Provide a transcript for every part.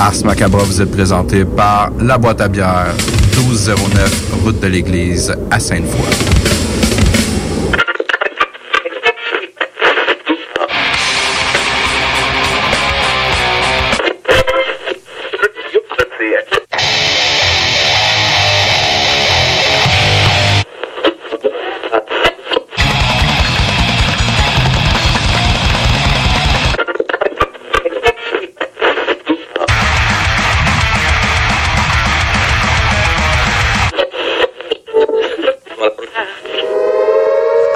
Ars Macabra vous est présenté par La Boîte à bière, 1209 route de l'église à Sainte-Foy.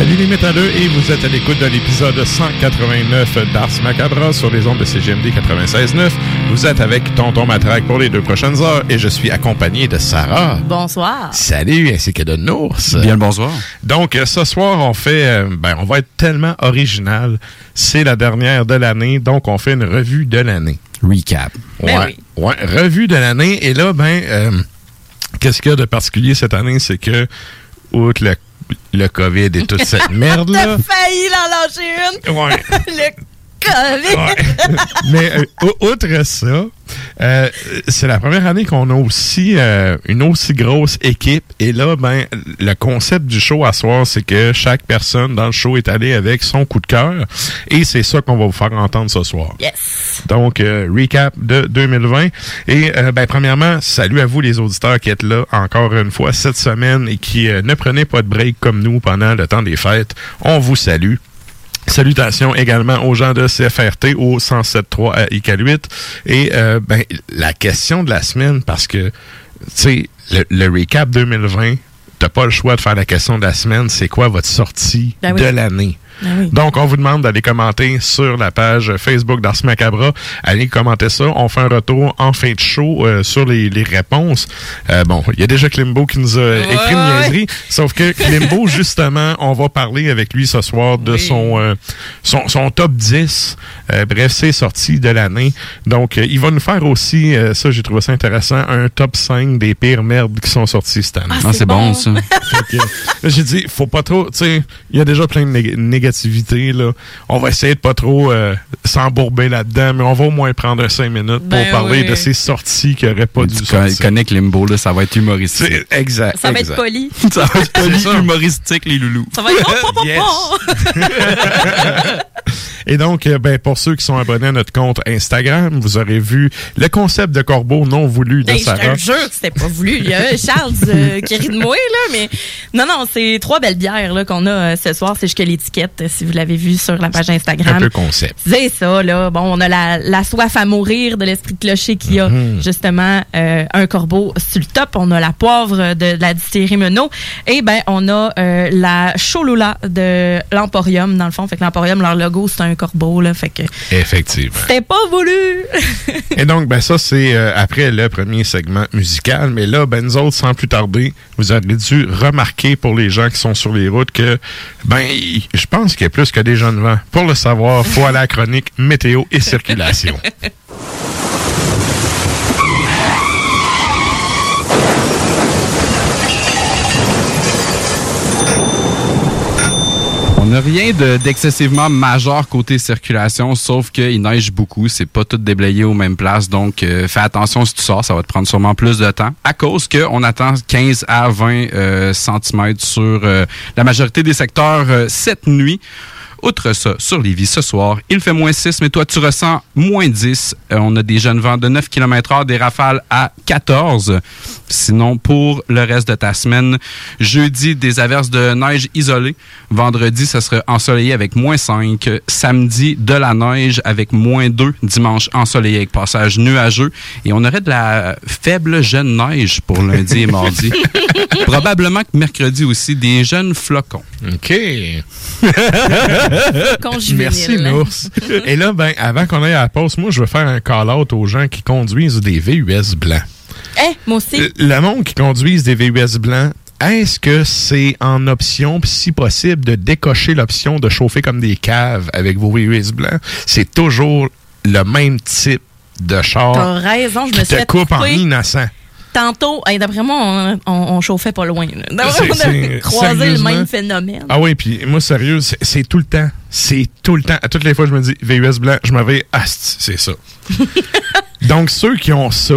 Salut les métalleux et vous êtes à l'écoute de l'épisode 189 d'Ars Macabra sur les ondes de CGMD 96.9. Vous êtes avec Tonton Matraque pour les deux prochaines heures et je suis accompagné de Sarah. Bonsoir. Salut, ainsi que de Nours. Bien le bonsoir. Donc, euh, ce soir, on fait, euh, ben, on va être tellement original. C'est la dernière de l'année, donc on fait une revue de l'année. Recap. Ben ouais, ouais, revue de l'année. Et là, ben, euh, qu'est-ce qu'il y a de particulier cette année, c'est que, outre le, le COVID et toute cette merde-là. T'as failli l'en lâcher une. Ouais. Le. Ouais. Mais euh, ou- outre ça, euh, c'est la première année qu'on a aussi euh, une aussi grosse équipe. Et là, ben, le concept du show à soir, c'est que chaque personne dans le show est allée avec son coup de cœur. Et c'est ça qu'on va vous faire entendre ce soir. Yes. Donc, euh, recap de 2020. Et, euh, ben, premièrement, salut à vous les auditeurs qui êtes là encore une fois cette semaine et qui euh, ne prenez pas de break comme nous pendant le temps des fêtes. On vous salue. Salutations également aux gens de CFRT au 107.3 à IK8. Et euh, ben, la question de la semaine, parce que, tu sais, le, le recap 2020, t'as pas le choix de faire la question de la semaine, c'est quoi votre sortie Ben oui. de l'année? Oui. Donc, on vous demande d'aller commenter sur la page Facebook d'Ars Macabra. Allez commenter ça. On fait un retour en fin de show euh, sur les, les réponses. Euh, bon, il y a déjà Klimbo qui nous a écrit une ouais. niaiserie. Sauf que Klimbo, justement, on va parler avec lui ce soir de Oui. son, euh, son, son top 10. Euh, bref, c'est sorti de l'année. Donc, euh, il va nous faire aussi, euh, ça j'ai trouvé ça intéressant, un top 5 des pires merdes qui sont sorties cette année. Ah, Ah, c'est c'est bon, bon. ça. J'ai dit, faut pas trop, tu sais, il y a déjà plein de nég- négativité, là. On va essayer de pas trop euh, s'embourber là-dedans, mais on va au moins prendre cinq minutes pour Ben parler oui. de ces sorties qui auraient pas dû sortir. connais Limbo, là, ça va être humoristique. Exact. Ça va exact. être poli. ça va être ça. humoristique, les loulous. Ça va être. Yes. Et donc, euh, ben, pour ceux qui sont abonnés à notre compte Instagram, vous aurez vu le concept de corbeau non voulu de Hey, je Sarah. te jure que c'était pas voulu. Il y a Charles euh, qui rit de moi, là, mais non, non, c'est trois belles bières là, qu'on a euh, ce soir. C'est jusque l'étiquette, si vous l'avez vu sur la page Un Instagram. peu concept. C'est ça, là. Bon, on a la, la soif à mourir de l'esprit de clocher qui a Mhm. justement euh, un corbeau sur le top. On a la poivre de, la distillerie Menot. Et ben, on a la Cholula de l'Emporium, dans le fond. Fait que l'Emporium, leur logo, c'est un corbeau, là. Fait que Effectivement. c'était pas voulu. Et donc, ben ça, c'est euh, après le premier segment musical. Mais là, ben nous autres, sans plus tarder, vous aurez dû remarquer pour les gens qui sont sur les routes que, ben, je pense qu'il y a plus que des jeunes vents. Pour le savoir, faut aller à la chronique météo et circulation. n'a rien de- d'excessivement majeur côté circulation, sauf qu'il neige beaucoup. C'est pas tout déblayé aux mêmes places. Donc, euh, fais attention si tu sors. Ça va te prendre sûrement plus de temps. À cause qu'on attend 15 à 20 euh, cm sur euh, la majorité des secteurs euh, cette nuit. Outre ça, sur Lévis ce soir, il fait moins 6, mais toi, tu ressens moins 10. Euh, on a des jeunes vents de 9 km h des rafales à 14. Sinon, pour le reste de ta semaine, jeudi, des averses de neige isolées. Vendredi, ça sera ensoleillé avec moins 5. Samedi, de la neige avec moins 2. Dimanche, ensoleillé avec passage nuageux. Et on aurait de la faible jeune neige pour lundi et mardi. Probablement que mercredi aussi, des jeunes flocons. OK. Merci, Nours. Et là, ben, avant qu'on aille à la pause, moi, je veux faire un call-out aux gens qui conduisent des VUS blancs. Eh, moi aussi. Le- Le monde qui conduisent des VUS blancs, est-ce que c'est en option, si possible, de décocher l'option de chauffer comme des caves avec vos VUS blancs? C'est toujours le même type de char T'as raison, je me suis te fait coupe en innocent. Tantôt, hey, d'après moi, on, on- on chauffait pas loin. D'après on a croisé le même phénomène. Ah oui, puis moi, sérieux, c'est- tout le temps. C'est tout le temps. À toutes les fois, je me dis VUS blanc, je m'avais asti, c'est ça. Donc, ceux qui ont ça,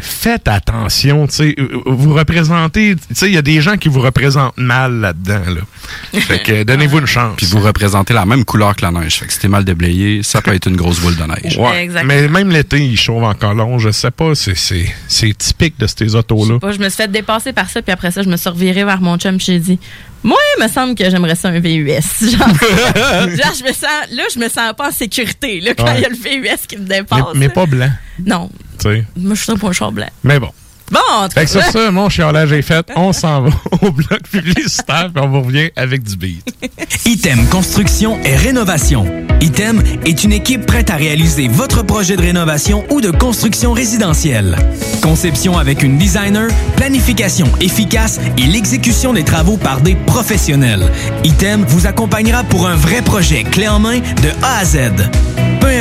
faites attention. tu sais, euh, Vous représentez. tu sais, Il y a des gens qui vous représentent mal là-dedans. Là. Fait que euh, donnez-vous une chance. Puis vous représentez la même couleur que la neige. Fait que si t'es mal déblayé, ça peut être une grosse boule de neige. Ouais. Exactement. Mais même l'été, il chauffe encore long. Je sais pas, c'est- c'est c'est typique de ces autos-là. Moi, je me suis fait dépasser par ça, puis après ça, je me suis revirée vers mon chum, puis j'ai dit, moi, il me semble que j'aimerais ça un VUS. Genre, genre, je me sens, là, je me sens pas en sécurité, là, quand il Ouais. y a le VUS qui me dépasse. mais pas blanc. Non, sais. moi, je suis pour un char blanc. Mais bon. Bon, en tout Fait que sur cas, ça, mon chialage est fait. On s'en va au bloc publicitaire, puis on vous revient avec du beat. Item Construction et Rénovation. Item est une équipe prête à réaliser votre projet de rénovation ou de construction résidentielle. Conception avec une designer, planification efficace et l'exécution des travaux par des professionnels. Item vous accompagnera pour un vrai projet clé en main de A à Z.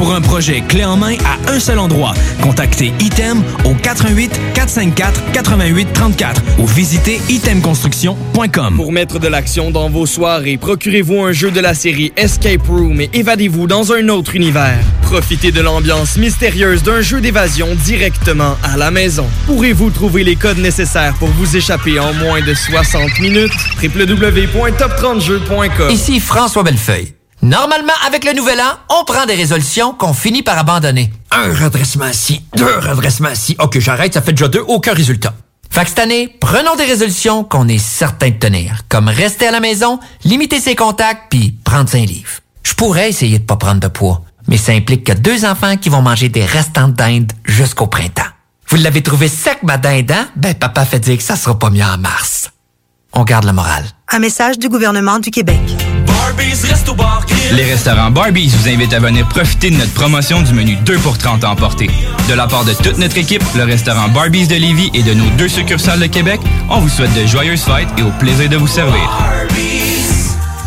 Pour un projet clé en main à un seul endroit, contactez Item au 88 454 88 34 ou visitez itemconstruction.com. Pour mettre de l'action dans vos soirées, procurez-vous un jeu de la série Escape Room et évadez-vous dans un autre univers. Profitez de l'ambiance mystérieuse d'un jeu d'évasion directement à la maison. Pourrez-vous trouver les codes nécessaires pour vous échapper en moins de 60 minutes? www.top30jeux.com Ici François Bellefeuille. Normalement, avec le nouvel an, on prend des résolutions qu'on finit par abandonner. Un redressement ici, deux redressements ici. Ok, j'arrête, ça fait déjà deux, aucun résultat. Fait que cette année, prenons des résolutions qu'on est certain de tenir, comme rester à la maison, limiter ses contacts, puis prendre un livre. Je pourrais essayer de pas prendre de poids, mais ça implique que deux enfants qui vont manger des restants de dinde jusqu'au printemps. Vous l'avez trouvé sec, ma dinde, hein? Ben, papa fait dire que ça sera pas mieux en mars. On garde le moral. Un message du gouvernement du Québec. Les restaurants Barbies vous invitent à venir profiter de notre promotion du menu 2 pour 30 à emporter. De la part de toute notre équipe, le restaurant Barbies de Lévis et de nos deux succursales de Québec, on vous souhaite de joyeuses fêtes et au plaisir de vous servir.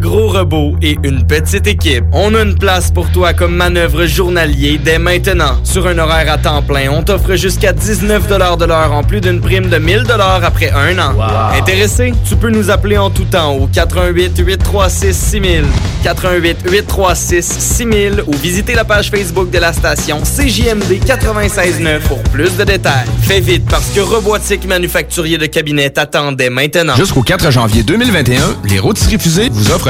gros robot et une petite équipe. On a une place pour toi comme manœuvre journalier dès maintenant. Sur un horaire à temps plein, on t'offre jusqu'à 19 de l'heure en plus d'une prime de 1000 après un an. Intéressé? Tu peux nous appeler en tout temps au 88 836 6000, 88 836 6000 ou visiter la page Facebook de la station CJMD 96.9 pour plus de détails. Fais vite parce que Robotique Manufacturier de Cabinet t'attendait maintenant. Jusqu'au 4 janvier 2021, les Rôtisseries Fusées vous offrent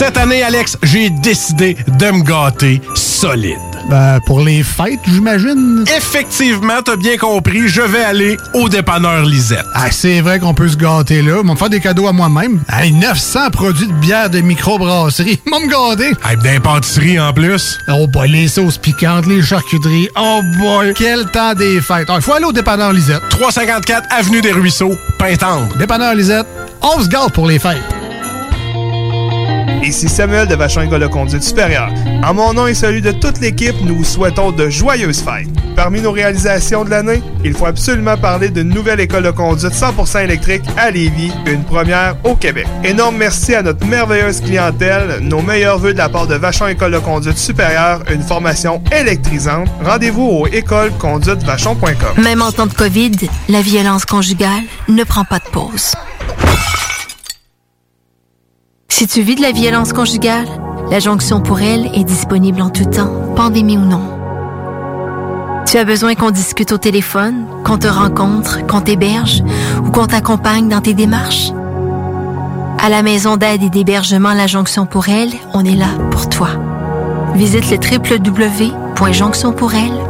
Cette année, Alex, j'ai décidé de me gâter solide. Ben, pour les fêtes, j'imagine. Effectivement, t'as bien compris, je vais aller au dépanneur Lisette. Ah, c'est vrai qu'on peut se gâter là. Ils vont me faire des cadeaux à moi-même. Hey, 900 produits de bière de microbrasserie. Vont me gâter. Hey, d'impantisserie en plus. Oh boy, les sauces piquantes, les charcuteries. Oh boy, quel temps des fêtes. Il faut aller au dépanneur Lisette. 354 Avenue des Ruisseaux, Pintendre. Dépanneur Lisette, on se gâte pour les fêtes. Ici Samuel de Vachon École de Conduite Supérieure. En mon nom et celui de toute l'équipe, nous vous souhaitons de joyeuses fêtes. Parmi nos réalisations de l'année, il faut absolument parler d'une nouvelle école de conduite 100% électrique à Lévis, une première au Québec. Énorme merci à notre merveilleuse clientèle, nos meilleurs voeux de la part de Vachon École de Conduite Supérieure, une formation électrisante. Rendez-vous au écoleconduitevachon.com. Même en temps de COVID, la violence conjugale ne prend pas de pause. Si tu vis de la violence conjugale, la jonction pour elle est disponible en tout temps, pandémie ou non. Tu as besoin qu'on discute au téléphone, qu'on te rencontre, qu'on t'héberge ou qu'on t'accompagne dans tes démarches? À la maison d'aide et d'hébergement La Jonction pour elle, on est là pour toi. Visite le www.jonctionpourelle.com.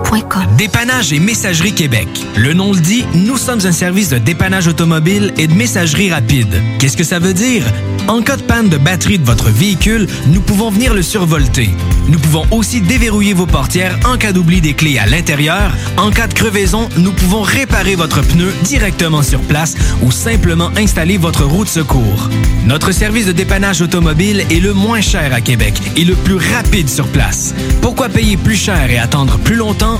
Dépannage et Messagerie Québec. Le nom le dit, nous sommes un service de dépannage automobile et de messagerie rapide. Qu'est-ce que ça veut dire? En cas de panne de batterie de votre véhicule, nous pouvons venir le survolter. Nous pouvons aussi déverrouiller vos portières en cas d'oubli des clés à l'intérieur. En cas de crevaison, nous pouvons réparer votre pneu directement sur place ou simplement installer votre roue de secours. Notre service de dépannage automobile est le moins cher à Québec et le plus rapide sur place. Pourquoi payer plus cher et attendre plus longtemps?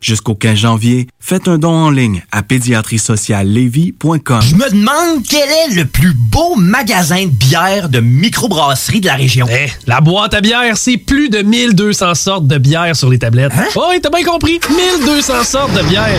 Jusqu'au 15 janvier, faites un don en ligne à pédiatriesociallevy.com. Je me demande quel est le plus beau magasin de bière de microbrasserie de la région. Eh, la boîte à bière, c'est plus de 1200 sortes de bière sur les tablettes. Hein? Oh, oui, t'as bien compris. 1200 sortes de bière.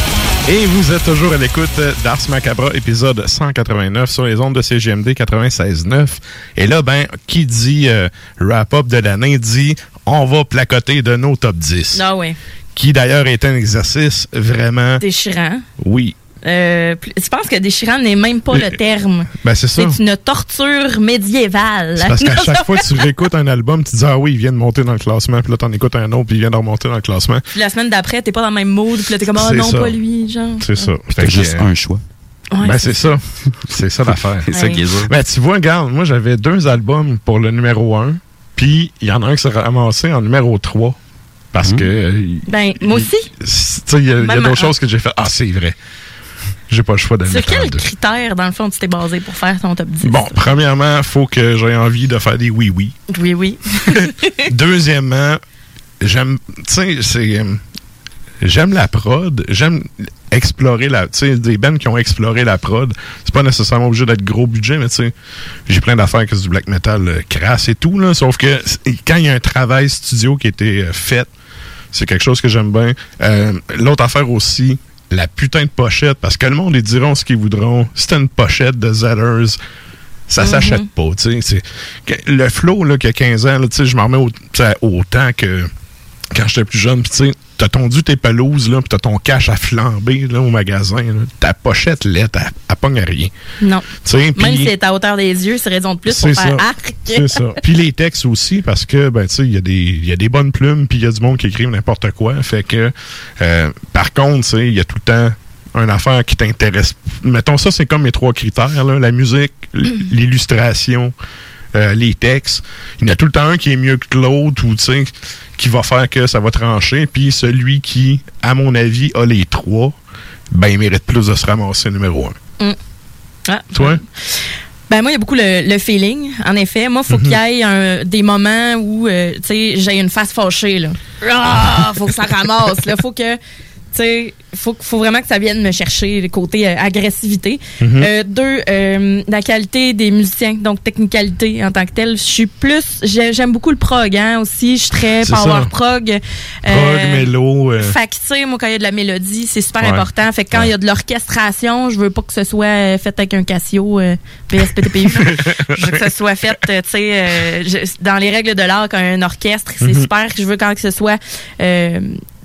Et vous êtes toujours à l'écoute d'Ars Macabra, épisode 189 sur les ondes de CGMD 96.9. Et là, ben, qui dit euh, wrap-up de l'année dit on va placoter de nos top 10. Ah ouais. Qui d'ailleurs est un exercice vraiment. Déchirant. Oui. Euh, je pense que déchirant n'est même pas le terme. Ben, c'est ça. C'est une torture médiévale. Parce qu'à chaque fois que tu réécoutes un album, tu te dis Ah oui, il vient de monter dans le classement. Puis là, t'en écoutes un autre, puis il vient de remonter dans le classement. Puis la semaine d'après, t'es pas dans le même mood. Puis là, t'es comme, oh C'est non, ça. pas lui. Genre. C'est ça. T'as juste un choix. Ouais, ben, c'est ça. C'est ça l'affaire. C'est ça qui est dur. Ben, tu vois, regarde, moi, j'avais deux albums pour le numéro 1. Puis, il y en a un qui s'est ramassé en numéro 3. Parce que. euh, Ben, moi aussi. tu sais, il y a, a d'autres choses que j'ai fait. Ah, c'est vrai. J'ai pas le choix de le Sur quel critère, dans le fond, tu t'es basé pour faire ton top 10? Bon, premièrement, faut que j'ai envie de faire des oui-oui. Oui, oui. Deuxièmement, j'aime, tu sais, c'est, euh, j'aime la prod, j'aime explorer la, tu sais, des bands qui ont exploré la prod. C'est pas nécessairement obligé d'être gros budget, mais tu sais, j'ai plein d'affaires que c'est du black metal euh, crasse et tout, là. Sauf que quand il y a un travail studio qui a été euh, fait, c'est quelque chose que j'aime bien. Euh, L'autre affaire aussi, la putain de pochette, parce que le monde, ils diront ce qu'ils voudront. T'as une pochette de Zellers, ça Mhm. s'achète pas, tu sais. c'est- Le flow, là, qu'il y a 15 ans, là, tu sais, je m'en remets au- autant que quand j'étais plus jeune, puis tu sais, t'as tondu tes pelouses, là, puis t'as ton cash à flamber, là, au magasin, là. Ta pochette, là, elle, elle pogne à rien. Non. Tu sais, Même si c'est à hauteur des yeux, c'est raison de plus pour c'est faire ça. arc. C'est ça. Puis les textes aussi, parce que, ben, tu sais, il y, a des- il y a des bonnes plumes, puis il y a du monde qui écrive n'importe quoi. Fait que, euh, par contre, tu sais, il y a tout le temps une affaire qui t'intéresse. Mettons ça, c'est comme mes trois critères, là, la musique, l'illustration, euh, les textes. Il y en a tout le temps un qui est mieux que l'autre, ou, qui va faire que ça va trancher. Puis celui qui, à mon avis, a les trois, ben, il mérite plus de se ramasser numéro un. Mm. Ah. Toi? Ben moi, il y a beaucoup le, le feeling. En effet, moi, faut Mhm. qu'il y ait un- des moments où, euh, tu sais, j'ai une face fâchée là. Ah, faut que ça ramasse. Là, faut que, sais, faut, faut vraiment que ça vienne me chercher le côté euh, agressivité. Mhm. Euh, deux, euh, la qualité des musiciens, donc technicalité en tant que telle. Je suis plus, j'ai- j'aime beaucoup le prog hein, aussi. Je suis très power ça. prog. Prog, mélo, euh. Fait que, tu sais, moi, quand il y a de la mélodie, c'est super Ouais. important. Fait que quand il y a de l'orchestration, je veux pas que ce soit euh, fait avec un Casio euh, PSPTPU. je veux que ce soit fait, euh, tu sais, euh, dans les règles de l'art, qu'un orchestre, c'est Mhm. super. Je veux quand que ce soit...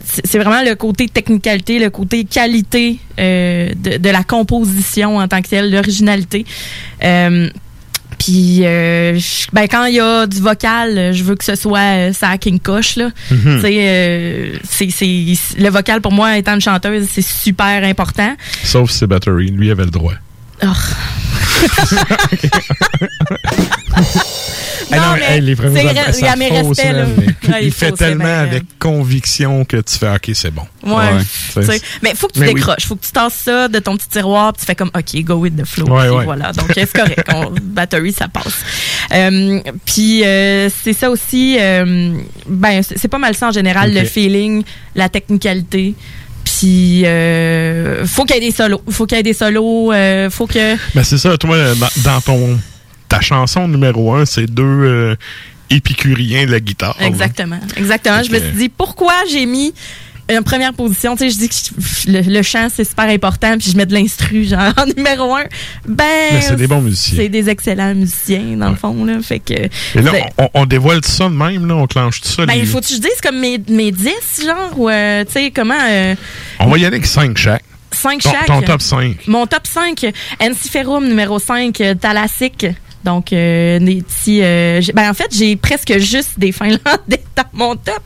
c'est vraiment le côté technicalité, le côté qualité euh, de, de la composition en tant que telle, l'originalité. Euh, puis, euh, ben, quand il y a du vocal, je veux que ce soit ça King Koch, là. C'est, c'est, le vocal, pour moi, étant une chanteuse, c'est super important. Sauf si c'est Battery, lui avait le droit. Oh. Ah non, mais hey, les premiers ça il y a mes respects, là. Ouais, il fait tellement avec conviction que tu fais OK, c'est bon. Ouais. sais. Mais faut que tu Mais oui. décroches, faut que tu tasses ça de ton petit tiroir, puis tu fais comme OK, go with the flow. Ouais, ouais. voilà, donc c'est correct. On- battery, ça passe. Euh, puis euh, c'est ça aussi. euh, ben c'est pas mal ça en général, le feeling, la technicalité. Puis euh, faut qu'il y ait des solos, faut qu'il y ait des solos, euh, faut que Ben c'est ça, toi, dans, dans ton ta chanson numéro un, c'est deux euh, épicuriens de la guitare. Exactement. Exactement. Je me suis dit pourquoi j'ai mis une première position. Tu sais, je dis que le, le chant, c'est super important, puis je mets de l'instru, genre, en numéro un. Ben. C'est des bons musiciens. C'est des excellents musiciens, dans le fond, là. Fait que. Et là, on, on dévoile tout ça de même, là, on clenche tout ça. ben, il faut que je dise comme mes, mes 10, genre, ou, euh, tu sais, comment. euh, On va y aller avec cinq chaque. 5 Ton- chaque. ton top cinq. Mon top 5, Ensiferum numéro 5, euh, Thalassic. Donc, euh, des petits. euh, ben, en fait, j'ai presque juste des Finlandais dans mon top.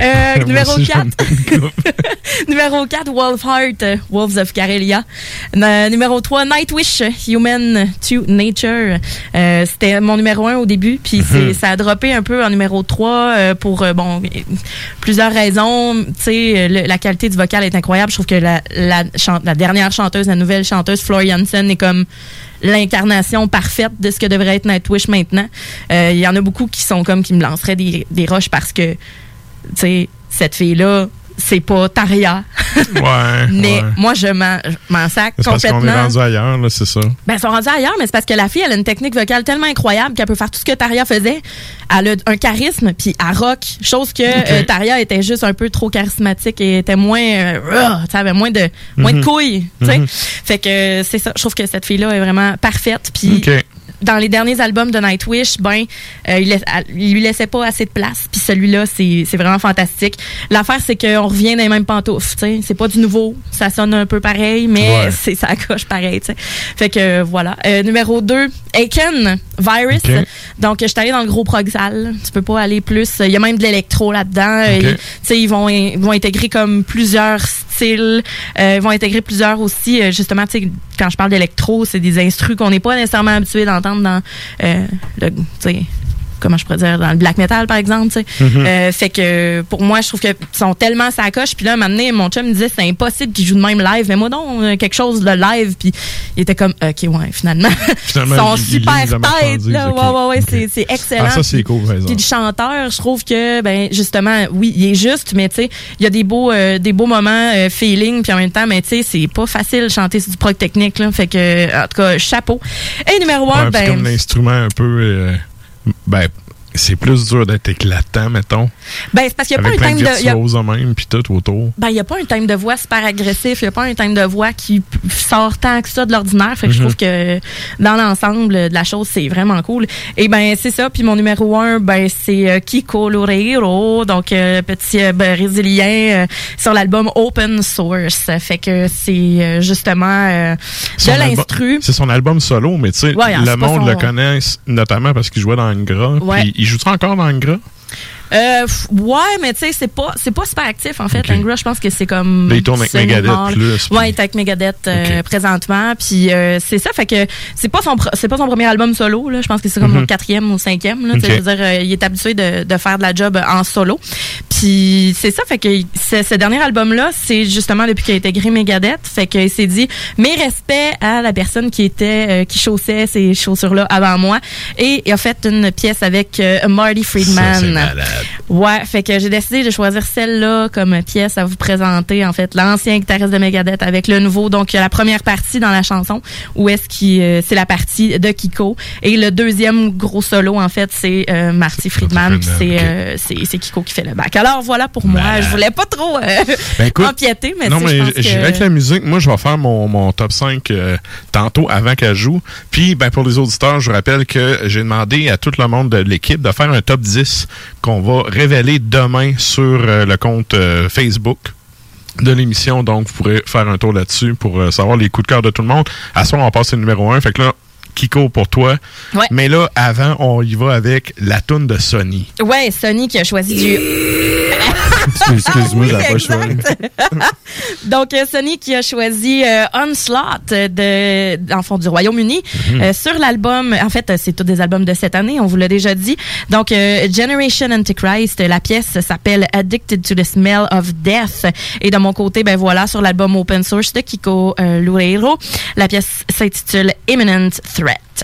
Euh, numéro aussi, 4. j'en ai une couple. numéro 4, Wolfheart, euh, Wolves of Karelia. Numéro 3, Nightwish, Human to Nature. C'était mon numéro 1 au début, puis Mhm. ça a droppé un peu en numéro 3 euh, pour, bon, plusieurs raisons. Tu sais, la qualité du vocal est incroyable. Je trouve que la, la, dernière chanteuse, la nouvelle chanteuse, Florian Jansen, est comme l'incarnation parfaite de ce que devrait être Nightwish maintenant. Euh, Il y en a beaucoup qui sont comme qui me lanceraient des, des roches parce que, tu sais, cette fille-là, c'est pas Taria. Ouais. Mais ouais. moi, je m'en sac C'est parce qu'on est complètement. rendu ailleurs, c'est ça. Ben, ils sont rendus ailleurs, mais c'est parce que la fille, elle a une technique vocale tellement incroyable qu'elle peut faire tout ce que Taria faisait. Elle a un charisme, puis elle rock. Chose que euh, Taria était juste un peu trop charismatique et était moins. euh, sais, avait moins de, moins de Mhm. couilles. tu sais. Mhm. Fait que euh, c'est ça. Je trouve que cette fille-là est vraiment parfaite. Puis. Dans les derniers albums de Nightwish, ben, euh, il, laisse- il lui laissait pas assez de place. Puis celui-là, c'est c'est vraiment fantastique. L'affaire, c'est qu'on revient dans les mêmes pantoufles. tu sais. C'est pas du nouveau. Ça sonne un peu pareil, mais Ouais. c'est ça coche pareil. tu sais. Fait que euh, voilà. Euh, numéro 2, Aiken Virus. Donc, je suis allée dans le gros proxal. Tu peux pas aller plus. Il y a même de l'électro là-dedans. Euh, Tu sais, ils vont, ils vont intégrer comme plusieurs styles. Euh, ils vont intégrer plusieurs aussi. euh, justement, tu sais, quand je parle d'électro, c'est des instrus qu'on n'est pas nécessairement habitué d'entendre dans euh, le, comment je pourrais dire, dans le black metal, par exemple, tu sais. Mhm. Euh, fait que, pour moi, je trouve qu'ils sont tellement sacoches. Puis là, un moment donné, mon chum me disait, c'est impossible qu'ils jouent de même live. Mais moi, non, euh, quelque chose de live. Puis il était comme, OK, ouais, finalement. Finalement, ils sont super têtes, là. Ouais, ouais, ouais, c'est, c'est excellent. Ah, ça, c'est cool, par. Puis le chanteur, je trouve que, ben, justement, oui, il est juste, mais tu sais, il y a des beaux, euh, des beaux moments, euh, feeling, puis en même temps, mais tu sais, c'est pas facile de chanter sur du prog technique, là. Fait que, en tout cas, chapeau. Et numéro un, Ouais, ben. comme l'instrument un peu. Euh, ben, c'est plus dur d'être éclatant, mettons. Ben, c'est parce qu'il y a pas un thème de. même, puis tout autour. Ben, il n'y a pas un thème de voix super agressif, il n'y a pas un thème de voix qui sort tant que ça de l'ordinaire. Fait que je Mhm. trouve que dans l'ensemble de la chose, c'est vraiment cool. Et ben, c'est ça. Puis mon numéro un, ben, c'est euh, Kiko Loureiro, donc euh, petit euh, brésilien euh, sur l'album Open Source. Fait que c'est justement de l'instru. C'est son album solo, mais tu sais, Ouais, le monde le connaît notamment parce qu'il jouait dans Angra. Ouais. Puis il joue encore dans Angra? Euh, ouais, mais tu sais, c'est pas, c'est pas super actif, en fait. Angra, je pense que c'est comme. Là, il tourne avec Megadeth plus, Ouais, il est avec Megadeth euh, présentement. Puis euh, c'est ça, fait que c'est pas son c'est pas son premier album solo, là. Je pense que c'est comme Mhm. son quatrième ou cinquième, là. Tu sais, Ok. Je veux dire, euh, il est habitué de, de faire de la job en solo. Puis c'est ça, fait que ce, ce dernier album-là, c'est justement depuis qu'il a intégré Megadeth. Fait qu'il s'est dit, mes respects à la personne qui était, euh, qui chaussait ces chaussures-là avant moi. Et il a fait une pièce avec euh, Marty Friedman. Ça. Ouais, fait que j'ai décidé de choisir celle-là comme pièce à vous présenter, en fait, l'ancien guitariste de Megadeth avec le nouveau. Donc, il y a la première partie dans la chanson où est-ce qui c'est la partie de Kiko et le deuxième gros solo, en fait, c'est euh, Marty Friedman. C'est euh, c'est c'est Kiko qui fait le bac. Alors voilà pour moi. Je voulais pas trop euh, Ben, écoute, empiéter, mais non, mais que- j'irai avec la musique. Moi, je vais faire mon, mon top 5 euh, tantôt avant qu'elle joue. Puis, ben, pour les auditeurs, je vous rappelle que j'ai demandé à tout le monde de l'équipe de faire un top 10 qu'on va révéler demain sur euh, le compte euh, Facebook de l'émission. Donc, vous pourrez faire un tour là-dessus pour euh, savoir les coups de cœur de tout le monde. À ce soir, on passe au numéro 1. Fait que là, Kiko pour toi. Ouais. Mais là, avant, on y va avec la toune de Sony. Ouais, Sony qui a choisi du. Excuse-moi, Oui, j'avais pas exact. Donc, euh, Sony qui a choisi euh, Onslaught de, dans fond, du Royaume-Uni Mhm. euh, sur l'album. En fait, c'est tous des albums de cette année, on vous l'a déjà dit. Donc, euh, Generation Antichrist, la pièce s'appelle Addicted to the Smell of Death. Et de mon côté, ben voilà, sur l'album Open Source de Kiko euh, Loureiro, la pièce s'intitule Imminent Threat. threat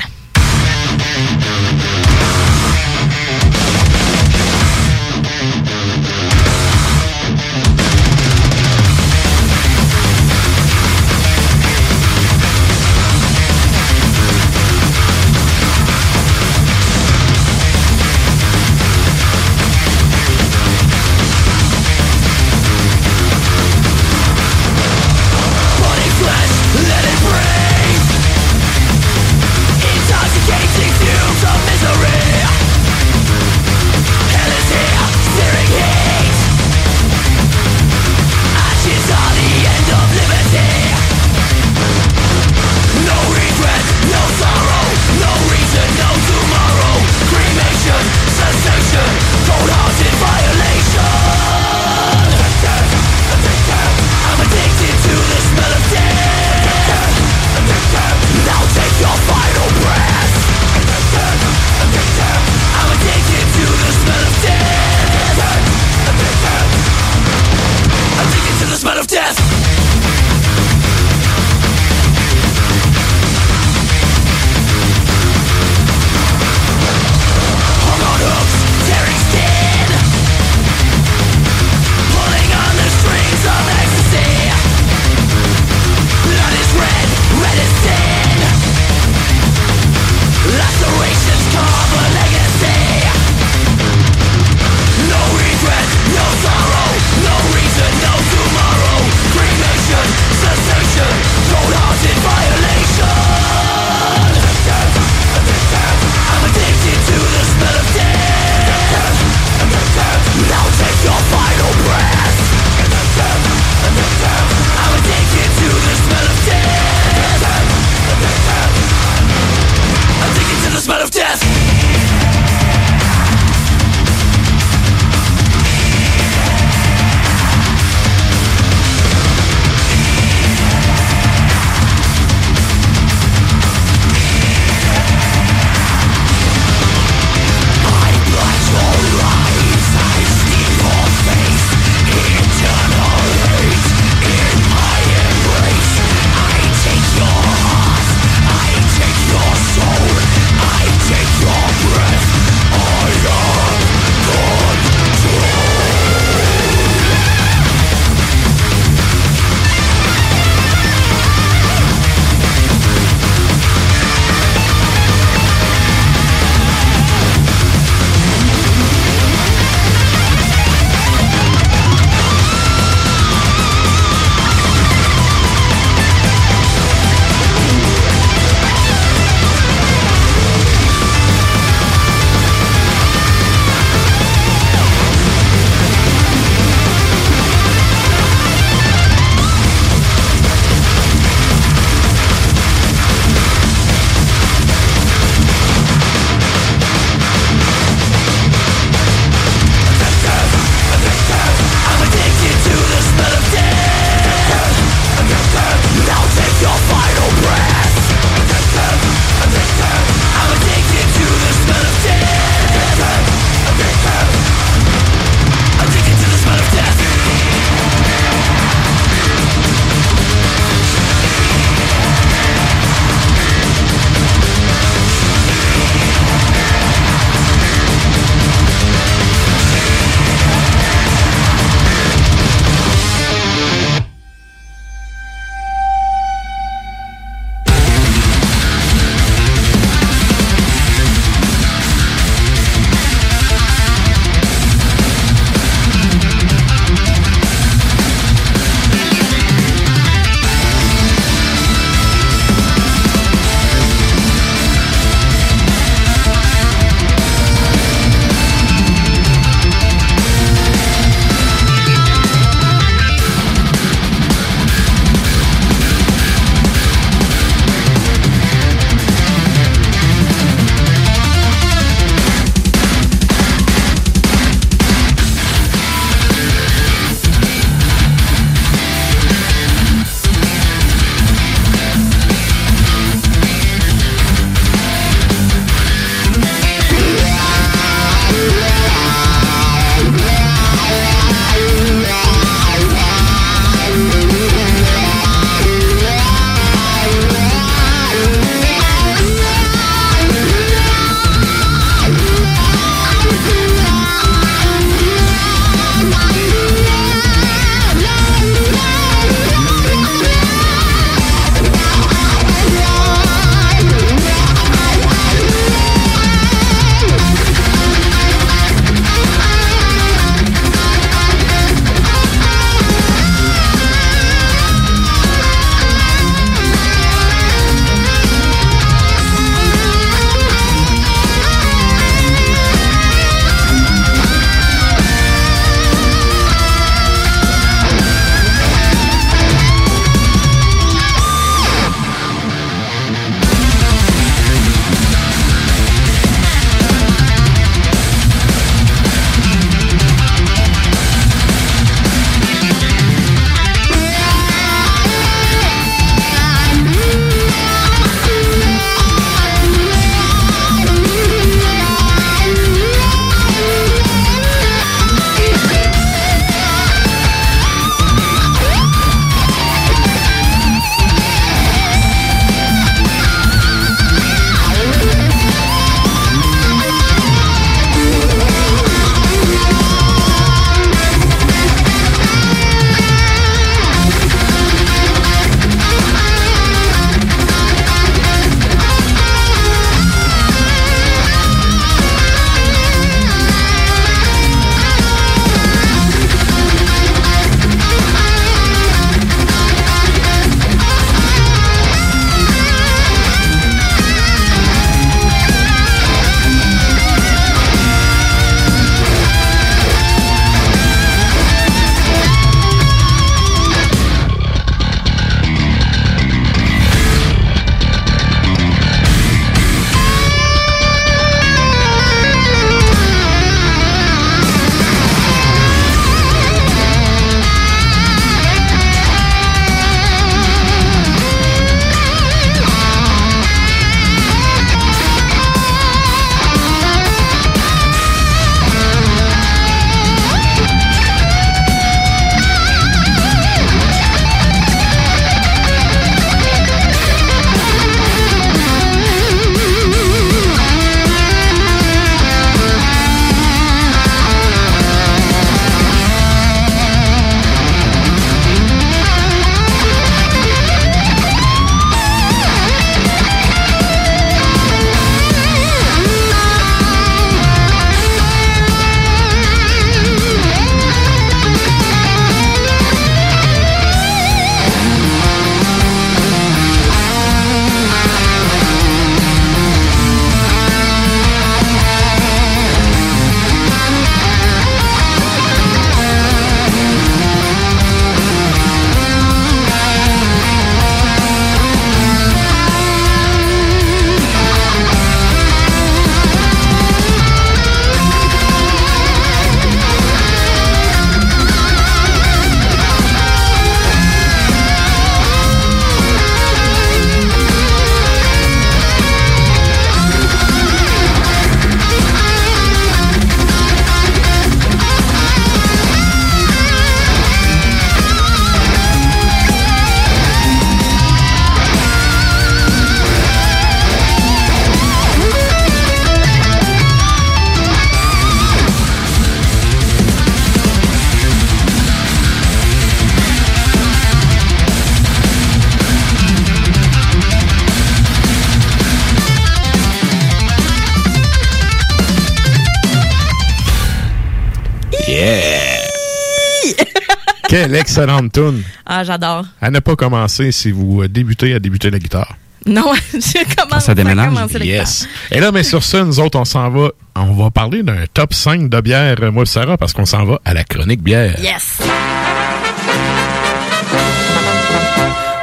Quelle excellente tune. Ah, j'adore. À ne pas commencer si vous euh, débutez à débuter la guitare. Non, j'ai commencé Ça déménage? à commencer le Yes. Et là, mais sur ça, nous autres, on s'en va. On va parler d'un top 5 de bière, euh, moi et Sarah, parce qu'on s'en va à la chronique bière. Yes!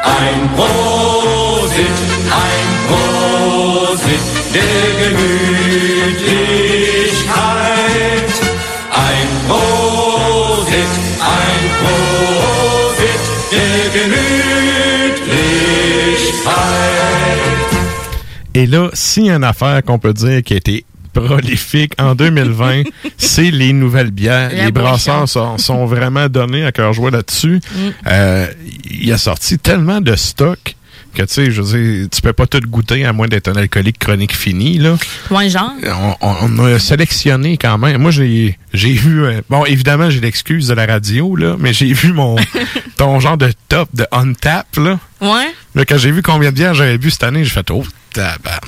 Ein Prosit, ein Prosit der Gemütlichkeit. Ein Prosit, der Gemütlichkeit. Et là, s'il y a une affaire qu'on peut dire qui a été prolifique en 2020, c'est les nouvelles bières. La les brasseurs bouche, sont, sont vraiment donnés à cœur joie là-dessus. Mm. Euh, il a sorti tellement de stock que, tu sais, je veux dire, tu peux pas tout goûter à moins d'être un alcoolique chronique fini, là. Ouais, genre. On, on- on a sélectionné quand même. Moi, j'ai j'ai vu... euh, bon, évidemment, j'ai l'excuse de la radio, là, mais j'ai vu mon ton genre de top de on-tap, là. Ouais. Là, quand j'ai vu combien de bières j'avais bu cette année, j'ai fait « Oh, tabarnak!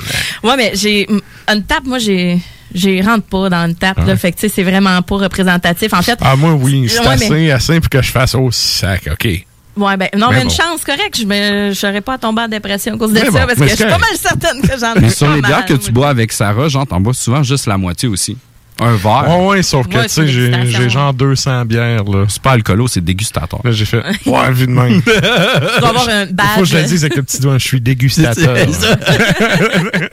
Ouais, mais j'ai. Une tape, moi, j'ai. J'ai rentre pas dans une tape, là. Fait que, tu sais, c'est vraiment pas représentatif. En fait. Ah, moi, oui, c'est Ouais, assez, mais- assez pour que je fasse au sac, OK. Ouais, ben, non, Mais mais, une chance, correct. Je ne serais pas tombée en dépression à cause de Mais ça, bon, parce que je suis pas mal certaine que j'en ai Mais sur les bières que tu bois avec Sarah, t'en bois souvent juste la moitié aussi. Un verre. Ouais, ouais, sauf que, tu sais, j'ai genre 200 bières, là. C'est pas alcoolo, c'est dégustateur. Là, j'ai fait, ouais, vu de même. Tu dois avoir un Il faut que je le badge. dise avec le petit doigt, je suis dégustateur. C'est ça.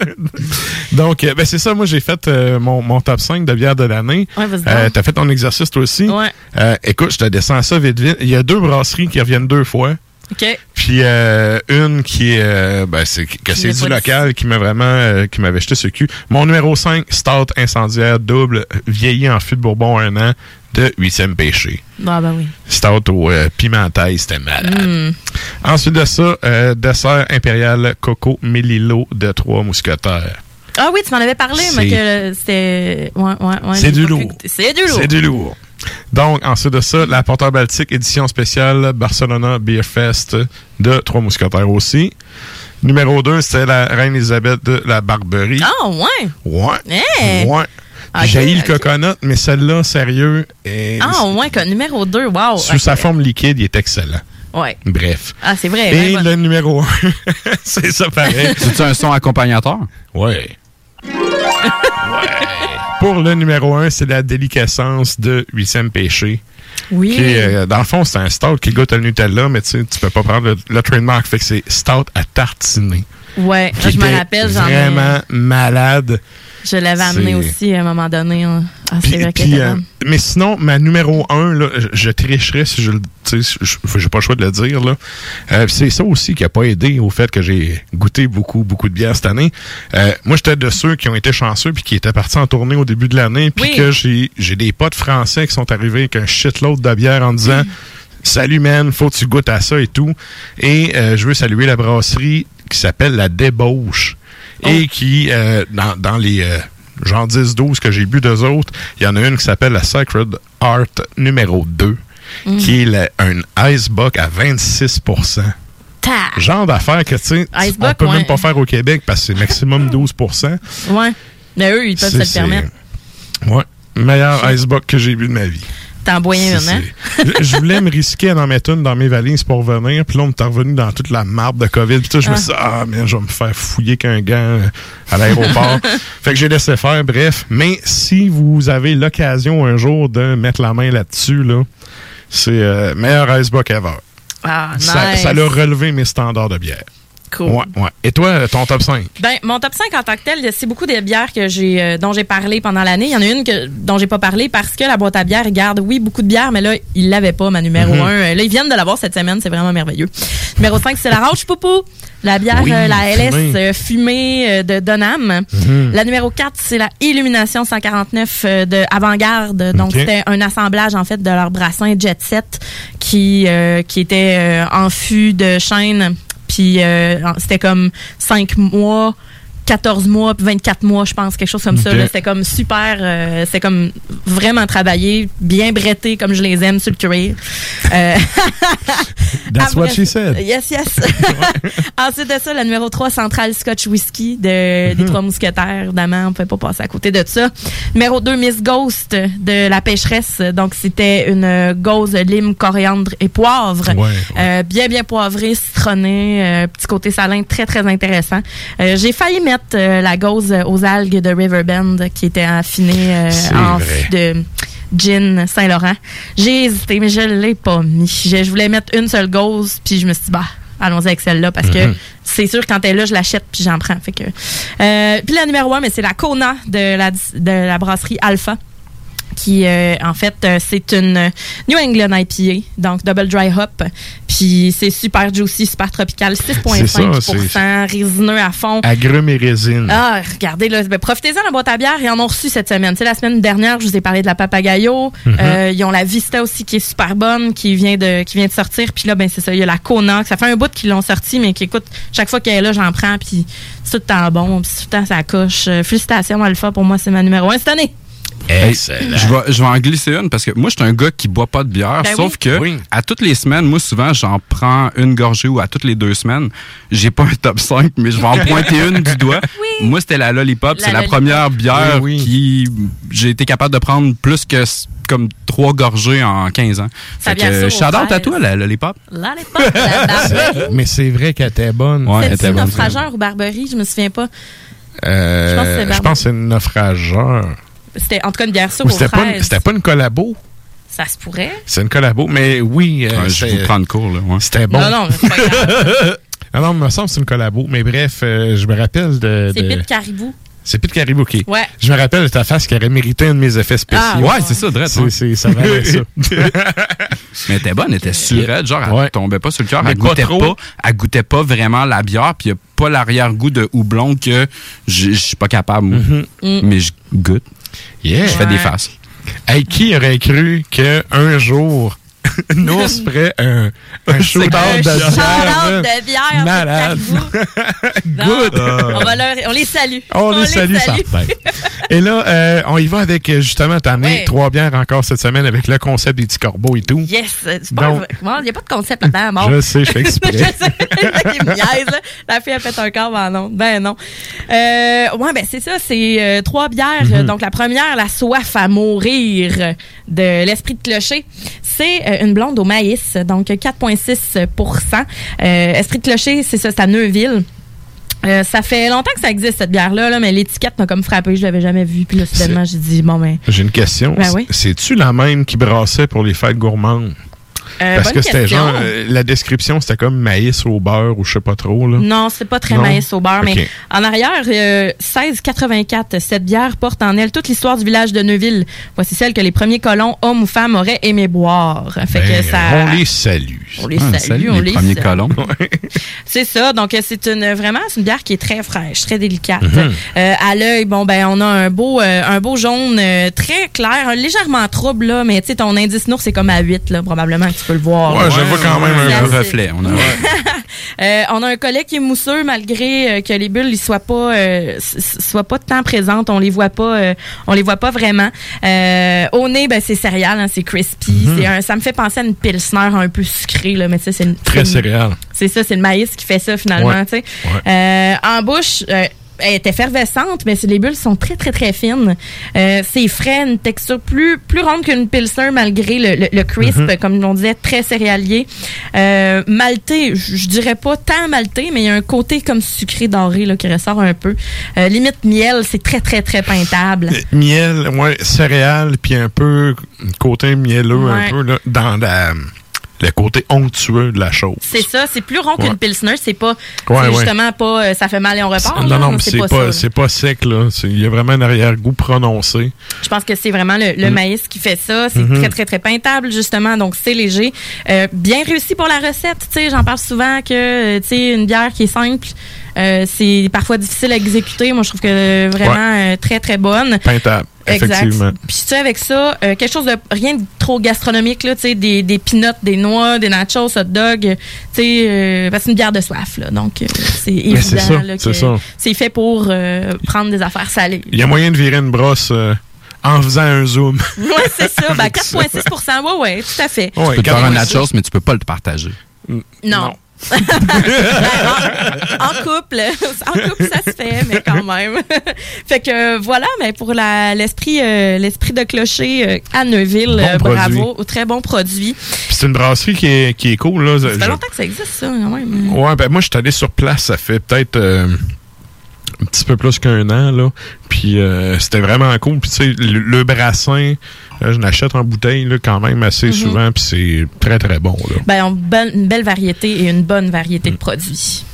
Donc, euh, ben, c'est ça, moi, j'ai fait euh, mon, mon top 5 de bières de l'année. Ouais, vas-y Euh. T'as fait ton exercice, toi aussi? Ouais. Euh, écoute, je te descends ça vite, vite. Il y a deux brasseries qui reviennent deux fois. OK. Puis euh, une qui est euh, ben c'est que c'est n'est du local qui m'a vraiment euh, qui m'avait jeté ce cul. Mon numéro 5, Stout incendiaire double vieilli en fût de Bourbon un an de 8e péché. Ah, ben oui. Stout au euh, c'était malade. Hmm. Ensuite de ça, euh, dessert impérial coco Mélilo de trois mousquetaires. Ah oui, tu m'en avais parlé, mais que euh, c'était. Ouais, ouais, ouais. C'est du lourd. C'est du lourd. C'est du lourd. Donc, ensuite de ça, la Porteur Baltique édition spéciale Barcelona Beer Fest de Trois Mousquetaires aussi. Numéro 2, c'est la Reine Elisabeth de la Barberie. Ah, ouais. Ouais. Hey. Ouais. Ok, J'ai eu le coconut, mais celle-là, sérieux, est- Ah, ouais, que numéro 2, wow. sous sa forme liquide, il est excellent. Ouais. Bref. Ah, c'est vrai. Et ouais, le numéro 1, c'est ça pareil. C'est un son accompagnateur? Ouais. Pour le numéro 1, c'est la déliquescence de 8e péché. Oui. Qui est, euh, dans le fond, c'est un stout qui goûte le Nutella, mais tu sais, tu peux pas prendre le, le trademark. Fait que c'est stout à tartiner. Ouais, Qui je me rappelle, j'en ai. Vraiment malade. Je l'avais amené aussi à un moment donné. hein. Ah, vrai euh, mais sinon, ma numéro 1, là, je, je tricherais si je le. J'ai pas le choix de le dire. là. Euh, c'est ça aussi qui a pas aidé au fait que j'ai goûté beaucoup, beaucoup de bière cette année. Euh, moi, j'étais de ceux qui ont été chanceux puis qui étaient partis en tournée au début de l'année. Puis Oui. que j'ai des potes français qui sont arrivés avec un shitload de bière en disant Salut, man, faut que tu goûtes à ça et tout. Et je veux saluer la brasserie qui s'appelle La Débauche. Et qui, euh, dans, dans les euh, genre 10-12 que j'ai bu d'eux autres, il y en a une qui s'appelle la Sacred Art numéro 2, Mm. qui est la- un Icebox à 26 Ta. Genre d'affaire que, tu sais, on peut ouais. même pas faire au Québec parce que c'est maximum 12% Ouais. Mais eux, ils peuvent se le permettre. Ouais. Meilleur Icebox que j'ai bu de ma vie. T'en bois une, hein? je, je voulais me risquer à en mettre une dans mes valises pour venir, puis là, on m'est revenu dans toute la marde de COVID. Puis tout, je me suis dit, ah, mais je vais me faire fouiller qu'un gant euh, à l'aéroport. fait que j'ai laissé faire, bref. Mais si vous avez l'occasion un jour de mettre la main là-dessus, là, c'est euh, meilleur icebox ever. Ah, nice. Ça ça l'a relevé mes standards de bière. Cool. Ouais, ouais. Et toi, ton top 5? Ben, mon top 5 en tant que tel, c'est beaucoup des bières que j'ai, euh, dont j'ai parlé pendant l'année. Il y en a une que, dont j'ai pas parlé parce que la boîte à bière garde, oui, beaucoup de bières, mais là, ils l'avaient pas, ma numéro Mhm. 1. Là, ils viennent de l'avoir cette semaine, c'est vraiment merveilleux. Numéro 5, c'est la Roche Poupou. La bière, Oui, euh, la LS fumée. euh, fumée euh, de Donham. Mhm. La numéro 4, c'est la Illumination 149 euh, de Avant-Garde. Donc, c'était un assemblage, en fait, de leur brassin Jet Set qui, euh, qui était euh, en fût de chêne. Puis, euh, c'était comme cinq mois 14 mois, puis 24 mois, je pense, quelque chose comme ça. Ok. là. C'était comme super, euh, c'était comme vraiment travaillé, bien bretté comme je les aime sur le cuir. Euh, That's what après- she said. Yes, yes. Ensuite de ça, le numéro 3, Central Scotch Whisky de, Mhm. des Trois Mousquetaires. Évidemment, on ne pouvait pas passer à côté de ça. Numéro 2, Miss Ghost de La Pêcheresse. Donc, c'était une gauze lime, coriandre et poivre. Ouais, Euh, bien, bien poivré, citronné, euh, petit côté salin, très, très intéressant. Euh, J'ai failli mettre euh, la gauze aux algues de Riverbend qui était affinée euh, en de gin Saint-Laurent. J'ai hésité, mais je l'ai pas mis. Je, je voulais mettre une seule gauze, puis je me suis dit, bah, allons-y avec celle-là, parce que Mhm. c'est sûr, quand elle est là, je l'achète, puis j'en prends. Fait que, euh, puis la numéro un, mais c'est la Kona de la, de la brasserie Alpha qui euh, en fait euh, c'est une New England IPA donc double dry hop puis c'est super juicy super tropical C'est ça, 6.5% résineux à fond Agrumes et résine. ah, regardez, là, ben, profitez-en la boîte à bière. Ils en ont reçu cette semaine. Tu sais, la semaine dernière, je vous ai parlé de la Papagayo. Mhm. Euh, ils ont la Vista aussi qui est super bonne, qui vient de, qui vient de sortir. Puis là, ben, c'est ça. Il y a la Kona. Ça fait un bout qu'ils l'ont sorti, mais qui écoute, chaque fois qu'elle est là, j'en prends. Puis c'est tout le temps bon. Puis tout le temps, ça coche. Félicitations, Alpha. Pour moi, c'est ma numéro un cette année. Hey, je vais, je vais en glisser une parce que moi, je suis un gars qui boit pas de bière. Ben sauf oui. que à toutes les semaines, moi, souvent, j'en prends une gorgée ou à toutes les deux semaines. J'ai pas un top 5, mais je vais en pointer une du doigt. Moi, c'était la Lollipop. C'est la Lollipop. première bière Oui, oui. qui j'ai été capable de prendre plus que comme trois gorgées en 15 ans. Ça Fait vient que, shout out à toi, la Lollipop. La Barberie. Mais c'est vrai qu'elle était bonne. Ouais, elle C'est était bonne. naufrageur ou Barberie, je me souviens pas. Euh, Je pense que c'est je Barbe. pense que c'est une naufrageur. C'était en tout cas une bière c'était pas, une- pas une collabo? Ça se pourrait. C'est une collabo, mais oui. euh, Ouais, je vous prends le cours, là. ouais. C'était bon. Non, non, mais c'est pas grave. Non, il me semble que c'est une collabo. Mais bref, euh, je me rappelle de. C'est de- Pete Caribou. C'est Pete Caribou, OK. Ouais. Je me rappelle de ta face qui aurait mérité un de mes effets spéciaux. Ah, Ouais, c'est ça, Dredd. C'est- ouais. c'est- ça valait ça. Mais elle était bonne, elle était surette, genre elle Ouais. tombait pas sur le cœur, elle pas goûtait trop. pas, elle goûtait pas vraiment la bière, puis il y a pas l'arrière-goût de houblon que je suis pas capable, moi. Mm. mais je goûte. Yeah. Je fais des faces. Hey, qui aurait cru qu'un jour, nous, on se ferait un, un shootout de de bière. Malade. Non, Good. On, va leur- on les salue. On les salue, certain. Et là, euh, on y va avec, euh, justement, t'as amené trois bières encore cette semaine avec le concept des petits corbeaux et tout. Yes, Donc- Il n'y a pas de concept là-dedans. Je sais, je fais exprès. Je sais, niaise. La fille a fait un corps en ondes. Ben non. Euh, ouais, ben c'est ça, c'est euh, trois bières. Mhm. Donc la première, la soif à mourir de l'esprit de clocher. C'est euh, une blonde au maïs, donc 4,6 euh, Esprit de clocher, c'est ça, c'est à Neuville. Euh, ça fait longtemps que ça existe cette bière-là, là, mais l'étiquette m'a comme frappé, je l'avais jamais vue. Puis là, soudainement, j'ai dit, bon, ben. J'ai une question. Ben oui. C'est-tu la même qui brassait pour les fêtes gourmandes? Euh, Parce que c'était genre, euh, la description, c'était comme maïs au beurre ou je sais pas trop, là. Non, c'est pas très Non? maïs au beurre, mais en arrière, euh, 1684, cette bière porte en elle toute l'histoire du village de Neuville. Voici celle que les premiers colons, hommes ou femmes, auraient aimé boire. Fait Ben, que ça. On les salue. On les Ah, salue, salut, on les les premiers salue. colons. C'est ça. Donc, euh, c'est une vraiment c'est une bière qui est très fraîche, très délicate. Mhm. Euh, à l'œil, bon, ben, on a un beau, euh, un beau jaune euh, très clair, un légèrement trouble, là, mais tu sais, ton indice nour, c'est comme à 8, là, probablement que tu peux le voir. Ouais, je vois quand même un reflet. On a Euh, on a un collet qui est mousseux malgré euh, que les bulles ne soient pas euh, soient pas tant présentes, on les voit pas euh, on les voit pas vraiment. Euh, au nez ben c'est céréal, hein, c'est crispy, Mhm. un ça me fait penser à une pilsner un peu sucrée là, mais sais c'est Très céréal. C'est ça, c'est le maïs qui fait ça finalement, Ouais. Ouais. Euh, en bouche euh, elle est effervescente, mais les bulles sont très, très, très fines. Euh, c'est frais, une texture plus, plus ronde qu'une pilsner, malgré le, le, le crisp, Mhm. comme on disait, très céréalier. Euh, maltais, je dirais pas tant maltais, mais il y a un côté comme sucré doré là, qui ressort un peu. Euh, limite miel, c'est très, très, très peintable. Miel, ouais, céréales, puis un peu côté mielleux, Ouais. un peu, là, dans la- le côté onctueux de la chose. C'est ça, c'est plus rond Ouais. qu'une pilsner, c'est pas, Ouais, justement pas, euh, ça fait mal et on repart. non, non, mais c'est pas, c'est pas sec, là. Il y a vraiment un arrière-goût prononcé. Je pense que c'est vraiment le, le Mm. maïs qui fait ça. C'est Mhm. très, très, très peintable, justement. Donc, c'est léger. Euh, bien réussi pour la recette. Tu sais, j'en parle souvent que, euh, tu sais, une bière qui est simple, Euh, c'est parfois difficile à exécuter. Moi, je trouve que vraiment euh, très, très bonne. Peintable, effectivement. Puis tu sais, avec ça, euh, quelque chose de rien de trop gastronomique, là, tu sais, des, des peanuts, des noix, des nachos, hot dog, tu sais, euh, c'est une bière de soif, là. Donc, euh, c'est évident ça, là, c'est que ça. c'est fait pour euh, prendre des affaires salées. Il y a moyen de virer une brosse euh, en faisant un zoom. Oui, c'est ça. Ben, Avec ça. 4,6% Oui, oui, tout à fait. Ouais, tu peux te faire un 86. nachos, mais tu peux pas le partager. Non. En, en couple, en couple ça se fait, mais quand même. fait que euh, voilà, mais pour l'esprit, euh, l'esprit de clocher euh, à Neuville, Bon euh, bravo, très bon produit. C'est une brasserie qui est, qui est cool. Là. Ça fait Je- longtemps que ça existe, ça. quand même. Ouais, ben moi, je suis allé sur place, ça fait peut-être un petit peu plus qu'un an, là. Puis euh, c'était vraiment cool. Puis tu sais, le, le brassin, euh, je l'achète en bouteille, là, quand même assez Mhm. souvent, puis c'est très, très bon, là. Ben, on- une belle variété et une bonne variété de produits.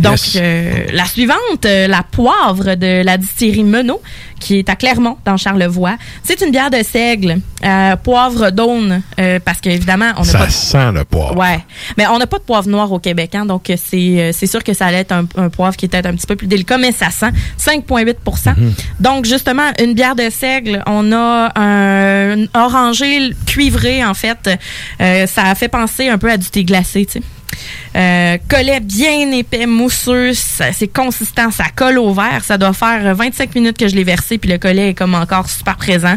Donc, Yes. euh, la suivante, euh, la poivre de la distillerie Menot, qui est à Clermont, dans Charlevoix. C'est une bière de seigle, euh, poivre d'aune, euh, parce qu'évidemment, on n'a Ça pas de sent le poivre. Ouais. Mais on n'a pas de poivre noir au Québec, hein, donc euh, c'est euh, c'est sûr que ça allait être un, un poivre qui peut-être un petit peu plus délicat, mais ça sent 5,8 Mhm. Donc, justement, une bière de seigle, on a un orangé cuivré, en fait. Euh, ça fait penser un peu à du thé glacé, tu sais. Euh, collet bien épais, mousseux, c'est consistant, ça colle au verre. Ça doit faire 25 minutes que je l'ai versé, puis le collet est comme encore super présent.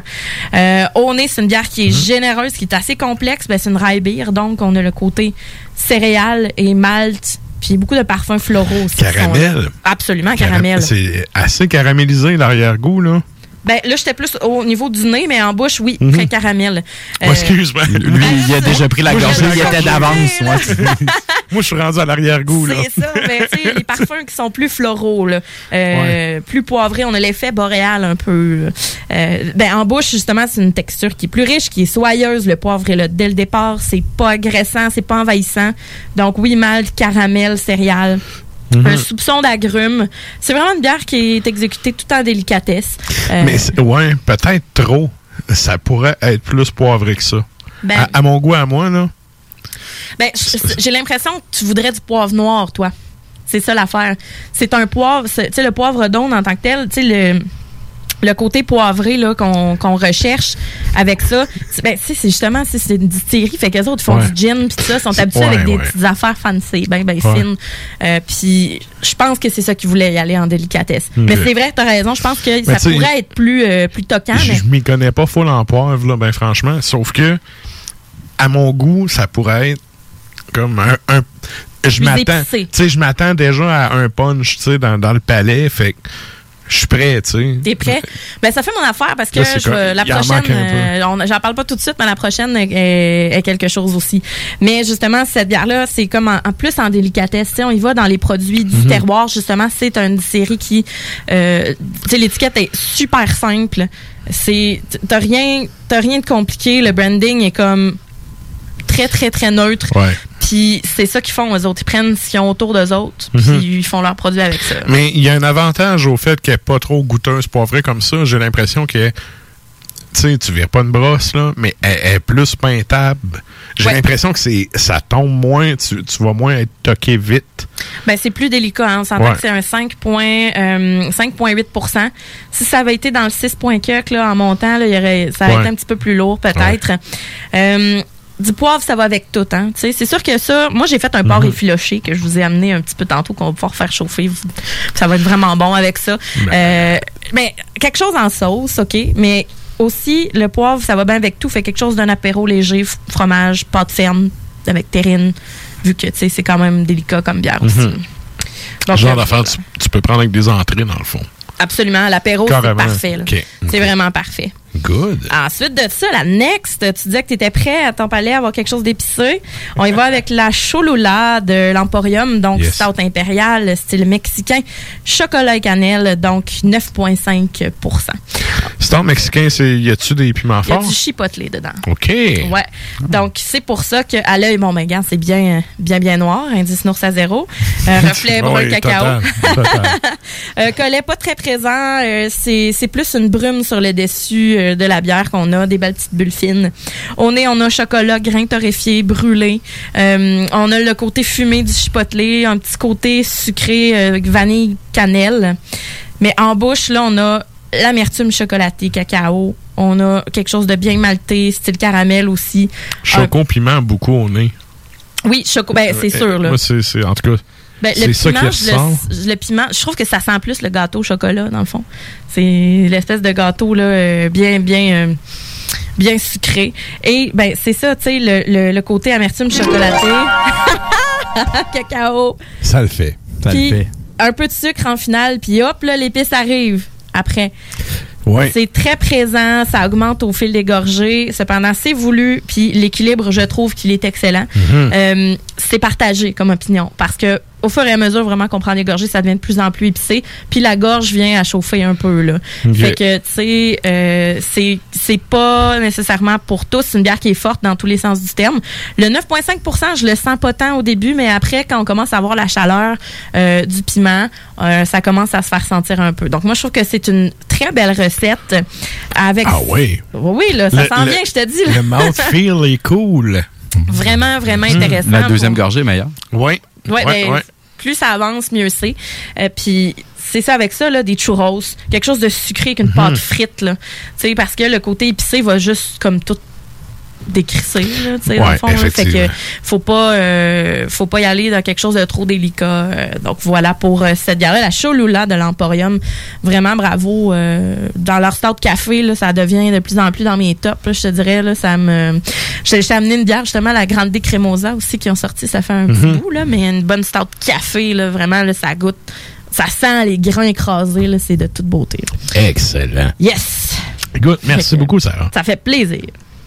Euh, au nez, c'est une bière qui est généreuse, qui est assez complexe. Ben, c'est une rye beer, donc on a le côté céréales et malt, puis beaucoup de parfums floraux aussi. Caramel. Absolument, caramel. C'est assez caramélisé, l'arrière-goût, là. Ben, là, j'étais plus au niveau du nez, mais en bouche, oui, Mhm. très caramel. Euh, Oh, Excuse-moi. Lui, il a déjà pris la Moi, gorgée, il était d'avance. ouais. Moi, je suis rendu à l'arrière-goût, là. C'est ça, mais tu sais, les parfums qui sont plus floraux, là, euh, plus poivrés, on a l'effet boréal un peu. Euh, ben, en bouche, justement, c'est une texture qui est plus riche, qui est soyeuse. Le poivre est là dès le départ. C'est pas agressant, c'est pas envahissant. Donc, oui, malt, caramel, céréales. Mhm. Un soupçon d'agrumes. C'est vraiment une bière qui est exécutée tout en délicatesse. Euh, Mais c'est- ouais, peut-être trop. Ça pourrait être plus poivré que ça. Ben- à, à mon goût, à moi, là. Ben, j'ai l'impression que tu voudrais du poivre noir, toi. C'est ça l'affaire. C'est un poivre, tu sais, le poivre d'aune en tant que tel, tu sais, le, le côté poivré là, qu'on, recherche avec ça, c'est- ben, c'est justement, c'est, c'est une distillerie, fait qu'eux autres font Ouais. du gin, puis ça, sont habitués ouais, avec des ouais. petites affaires fancy, ben, ben fines. Euh, puis je pense que c'est ça qu'ils voulaient y aller en délicatesse. Ok. Mais c'est vrai, t'as raison, je pense que Mais ça pourrait être plus, euh, plus toquant, Je mais m'y connais pas full en poivre, là, ben franchement. Sauf que, à mon goût, ça pourrait être comme un. un- je m'attends. épicé. Tu sais, je m'attends déjà à un punch, tu sais, dans, dans le palais. Fait que je suis prêt, tu sais. T'es prêt? Ben, ça fait mon affaire parce que Là, je la prochaine, euh, j'en parle pas tout de suite, mais la prochaine est, quelque chose aussi. Mais justement, cette bière-là, c'est comme en, en plus en délicatesse. On y va dans les produits du Mhm. terroir. Justement, c'est une série qui, euh, tu sais, l'étiquette est super simple. C'est, t'as rien, t'as rien de compliqué. Le branding est comme très, très, très neutre. Ouais. Puis c'est ça qu'ils font, eux autres. Ils prennent ce qu'ils ont autour d'eux autres, puis Mhm. ils font leurs produits avec ça. Mais il y a un avantage au fait qu'elle n'est pas trop goûteuse poivrée comme ça. J'ai l'impression que tu sais, tu vires pas une brosse, là, mais elle, elle est plus peintable. J'ai Ouais. l'impression que c'est ça tombe moins, tu, tu vas moins être toqué vite. Ben, c'est plus délicat. Hein. On s'entend Ouais. que c'est un 5 point, euh, 5,8% Si ça avait été dans le 6 point cuck, là, en montant, là, il y aurait, ça aurait Ouais. été un petit peu plus lourd, peut-être. Euh, du poivre, ça va avec tout. Hein. Tu sais, C'est sûr que ça, moi, j'ai fait un porc Mhm. effiloché que je vous ai amené un petit peu tantôt, qu'on va pouvoir faire chauffer. Ça va être vraiment bon avec ça. Ben. Euh, mais quelque chose en sauce, OK, mais aussi, le poivre, ça va bien avec tout. Fait quelque chose d'un apéro léger, fromage, pâte ferme, avec terrine, vu que, tu sais, c'est quand même délicat comme bière aussi. Mhm. Donc, Genre euh, d'affaire, tu, tu peux prendre avec des entrées, dans le fond. Absolument. L'apéro, c'est parfait. C'est vraiment parfait. Good. Ensuite de ça, la next, tu disais que tu étais prêt à ton palais à avoir quelque chose d'épicé. On y va avec la Cholula de l'Emporium, donc Yes. stout impérial, style mexicain, chocolat et cannelle, donc 9,5% Star mexicain, c'est y a-tu des piments Il y a forts? du chipotle dedans. OK. Ouais. Donc, c'est pour ça qu'à l'œil, bon, ben, regarde, c'est bien, bien, bien noir. Indice nours à zéro. Euh, reflet brun Oui, cacao. total, total. Euh, collet pas très présent. euh, c'est, c'est plus une brume sur le dessus euh, de la bière qu'on a, des belles petites bulles fines. Au nez, on a chocolat, grain torréfié, brûlé. Euh, on a le côté fumé du chipotelé, un petit côté sucré, euh, vanille, cannelle. Mais en bouche, là, on a l'amertume chocolatée, cacao. On a quelque chose de bien malté, style caramel aussi. Choco piment beaucoup au nez. Oui, choco, ben, c'est sûr, là. Moi, c'est- en tout cas, Ben, c'est le ça qui piment, le, le piment, je trouve que ça sent plus le gâteau au chocolat, dans le fond. C'est l'espèce de gâteau, là, euh, bien, bien, euh, bien sucré. Et, ben, c'est ça, tu sais, le, le, le côté amertume chocolaté. Cacao. Ça le fait. Un peu de sucre en finale, puis hop, là, l'épice arrive après. C'est très présent, ça augmente au fil des gorgées. Cependant, c'est voulu, puis l'équilibre, je trouve qu'il est excellent. Mhm. Euh, c'est partagé comme opinion parce que au fur et à mesure vraiment qu'on prend des gorgées, ça devient de plus en plus épicé. Puis la gorge vient à chauffer un peu là. Fait que tu sais, euh, c'est c'est pas nécessairement pour tous C'est une bière qui est forte dans tous les sens du terme. Le 9,5 je le sens pas tant au début, mais après quand on commence à avoir la chaleur euh, du piment, euh, ça commence à se faire sentir un peu. Donc moi je trouve que c'est une très belle recette avec. Ah oui. Oui là, ça Le- sent le- bien, je te dis. là. Le mouthfeel est cool. Vraiment vraiment Mhm. intéressant. La pour- deuxième gorgée est meilleure. Oui. Ouais, ben, plus ça avance, mieux c'est. Euh, Puis c'est ça avec ça, là, des churros. Quelque chose de sucré avec une Mhm. pâte frite, là. Tu sais, parce que le côté épicé va juste comme tout décrisser, là, tu sais, dans le fond. là. Fait que faut pas, euh, faut pas y aller dans quelque chose de trop délicat. Euh, donc voilà pour euh, cette bière-là, la Cholula de l'Emporium. Vraiment bravo. dans leur start café, là, ça devient de plus en plus dans mes tops, je te dirais. Là, ça me... Je t'ai amené une bière, justement, la Grande Crémosa aussi, qui ont sorti, ça fait un petit Mhm. bout, là, mais une bonne start café, là, vraiment, là, ça goûte. Ça sent les grains écrasés, là, c'est de toute beauté. Excellent. Yes! Good. Merci Fait beaucoup, Sarah. Ça fait plaisir.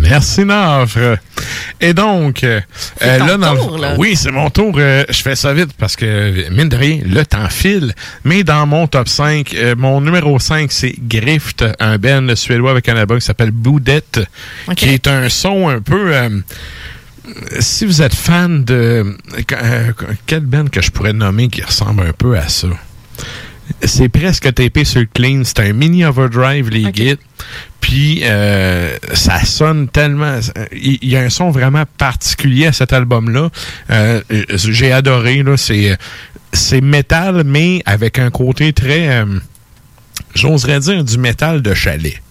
Merci, Nafre. Et donc, euh, euh, ton là, dans le- tour, là. oui, c'est mon tour. euh, je fais ça vite parce que, mine de rien, le temps file. Mais dans mon top 5, euh, mon numéro 5, c'est Grift, un band suédois avec un album qui s'appelle Boudette, qui est un son un peu... si vous êtes fan de... euh, quel band que je pourrais nommer qui ressemble un peu à ça? C'est presque tapé sur le clean. C'est un mini overdrive, les guides. Puis euh, ça sonne tellement. Il y, a un son vraiment particulier à cet album-là. Euh, J'ai adoré. là. C'est c'est métal, mais avec un côté très. euh, J'oserais dire du métal de chalet.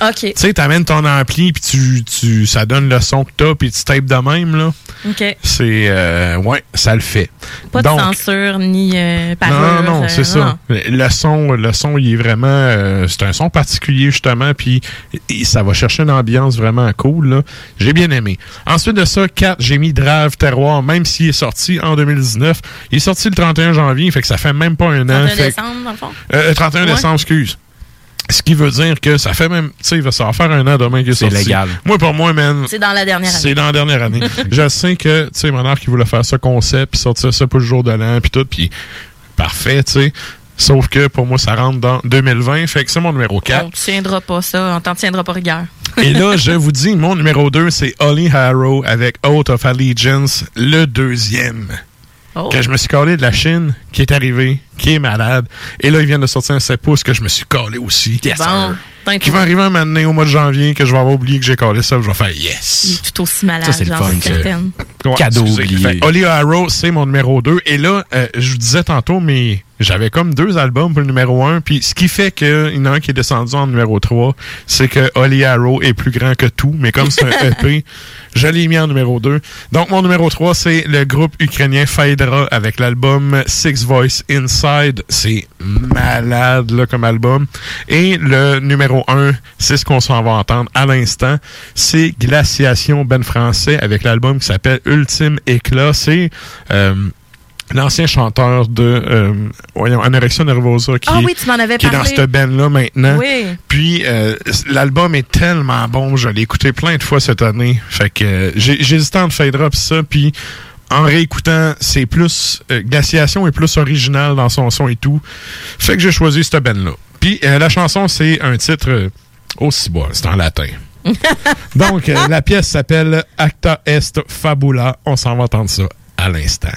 OK. Tu sais, t'amènes ton ampli, puis tu, tu, ça donne le son que t'as, puis tu tapes de même, là. OK. C'est... euh, ouais, ça le fait. Pas Donc, de censure ni euh, non, parure. non, euh, c'est ça. Le son, le son, il est vraiment, euh, c'est un son particulier justement, puis ça va chercher une ambiance vraiment cool. là. J'ai bien aimé. Ensuite de ça, 4, j'ai mis Drave Terroir, même s'il est sorti en 2019. Il est sorti le 31 janvier, fait que ça fait même pas un an. 31 fait que- décembre, dans le fond? euh, 31 Ouais. décembre, excuse. Ce qui veut dire que ça fait même, tu sais, il va- ça va faire un an demain qu'il est C'est légal. Moi, pour moi, man, C'est dans la dernière année. c'est dans la dernière année. je sais que, tu sais, mon art qui voulait faire ce concept, puis sortir ça pour le jour de l'an, puis tout, puis parfait, tu sais. Sauf que pour moi, ça rentre dans 2020, fait que c'est mon numéro 4. On tiendra pas ça, on t'en tiendra pas rigueur. Et là, je vous dis, mon numéro 2, c'est Holly Harrow avec Oath of Allegiance, le deuxième. Oh. Que je me suis collé de la Chine, qui est arrivé, qui est malade. Et là, il vient de sortir un 7 pouces que je me suis collé aussi. Yes, Bon. Qui va arriver un moment donné au mois de janvier, que je vais avoir oublié que j'ai collé ça, je vais faire Il yes. est tout aussi malade, Ça, c'est le fun, certaine. Ouais, Cadeau oublié. Fait, Holly Harrow, c'est mon numéro 2. Et là, euh, je vous disais tantôt, mais j'avais comme deux albums pour le numéro 1. Puis ce qui fait qu'il y en a un qui est descendu en numéro 3, c'est que Holly Harrow est plus grand que tout. Mais comme c'est un EP, je l'ai mis en numéro 2. Donc mon numéro 3, c'est le groupe ukrainien Phaedra avec l'album Six Voice Inside. C'est malade là, comme album. Et le numéro 1, c'est ce qu'on s'en va entendre à l'instant. C'est Glaciation Ben Français avec l'album qui s'appelle Ultime Éclat. C'est euh, l'ancien chanteur de euh, voyons, Anorexia Nervosa qui, Ah est- oui, tu m'en avais qui est dans cette band-là maintenant. Oui. Puis euh, l'album est tellement bon, je l'ai écouté plein de fois cette année. Fait que euh, hésité entre Phaedra pis ça, puis en réécoutant, c'est plus. euh, Glaciation est plus original dans son son et tout. Fait que j'ai choisi cette band-là. Puis euh, la chanson, c'est un titre aussi bas, c'est en latin. Donc, la pièce s'appelle Acta Est Fabula. On s'en va entendre ça à l'instant.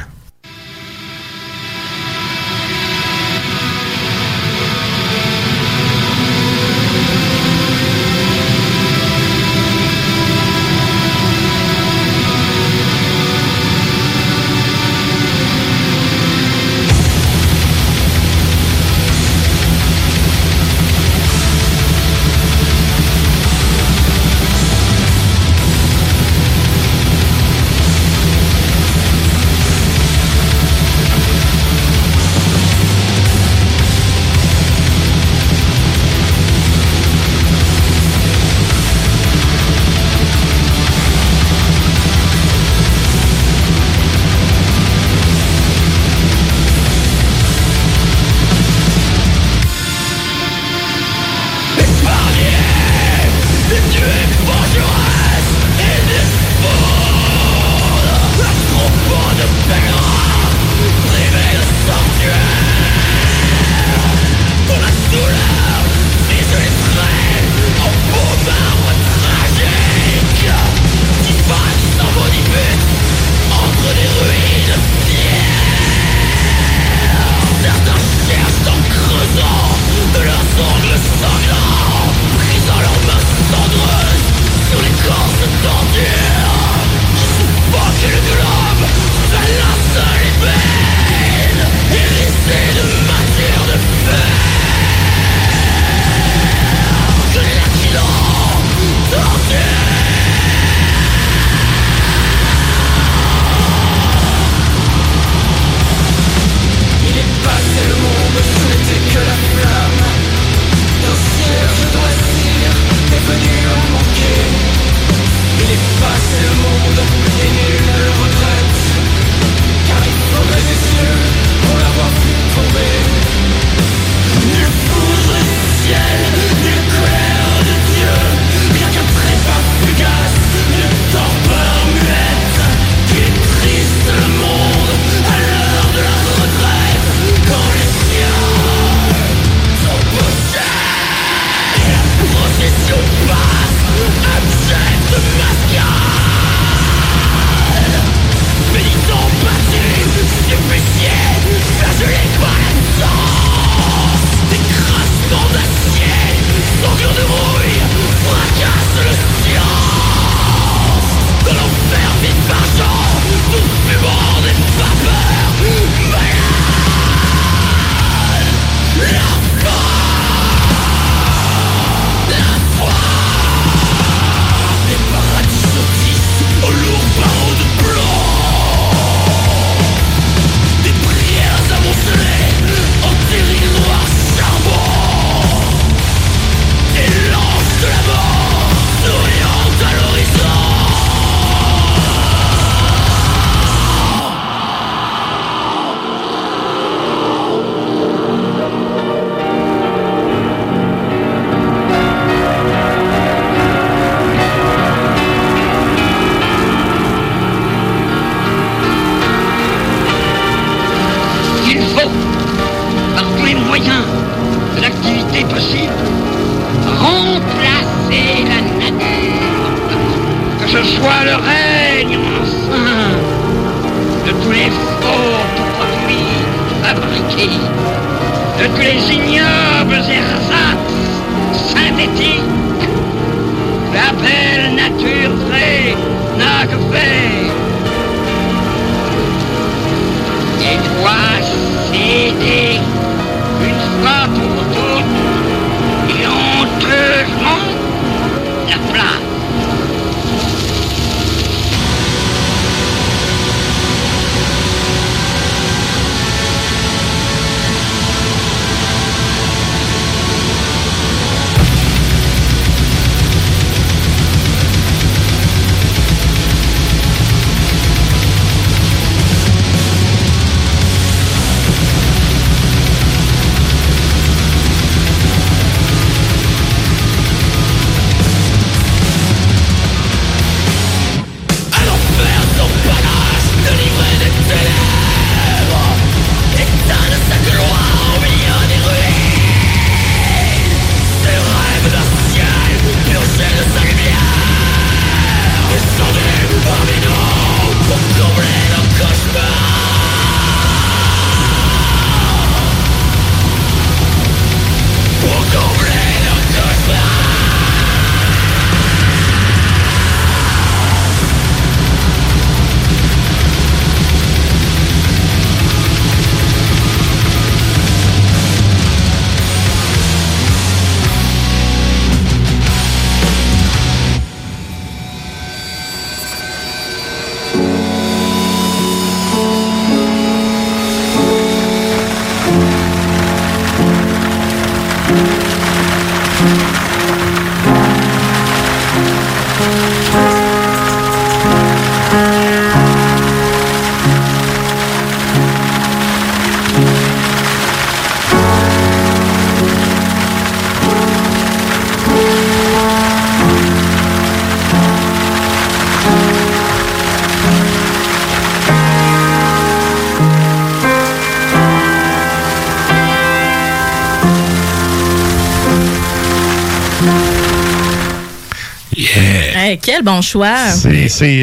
Quel bon choix.